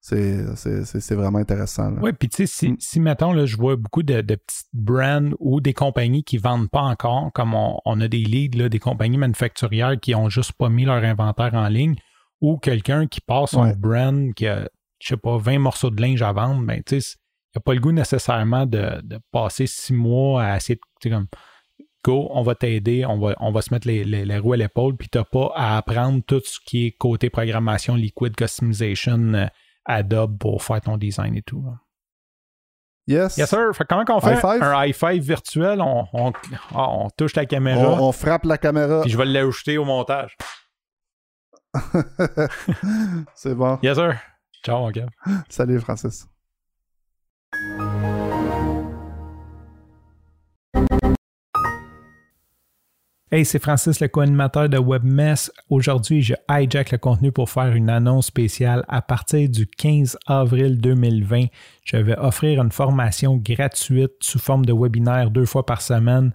c'est vraiment intéressant. Oui, puis tu sais, si, Mm. si, mettons, là, je vois beaucoup de, de petites brands ou des compagnies qui ne vendent pas encore, comme on, on a des leads, là, des compagnies manufacturières qui ont juste pas mis leur inventaire en ligne, ou quelqu'un qui passe son Ouais. brand, qui a, je sais pas, 20 morceaux de linge à vendre, ben, tu sais, il n'y a pas le goût nécessairement de, de passer six mois à essayer de, tu sais, comme, go, on va t'aider, on va, on va se mettre les, les, les roues à l'épaule, puis tu n'as pas à apprendre tout ce qui est côté programmation, liquid customization, euh, Adobe pour faire ton design et tout. là. Yes. Yes, sir. Fait comment qu'on fait? High five? un high five virtuel? On, on, ah, on touche la caméra, On, on frappe la caméra. puis je vais l'ajouter au montage. c'est bon. Yes, sir. Ciao, mon gars. Salut, Francis. Hey, c'est Francis, le co-animateur de WebMess. Aujourd'hui, je hijack le contenu pour faire une annonce spéciale. À partir du 15 avril 2020, je vais offrir une formation gratuite sous forme de webinaire deux fois par semaine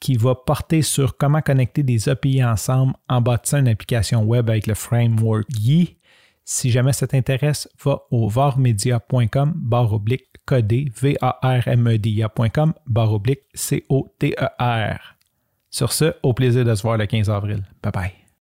qui va porter sur comment connecter des API ensemble en bâtissant une application web avec le framework Yi. Si jamais ça t'intéresse, va au varmedia.com barre oblique codé v a r m e. Sur ce, au plaisir de se voir le 15 avril. Bye bye.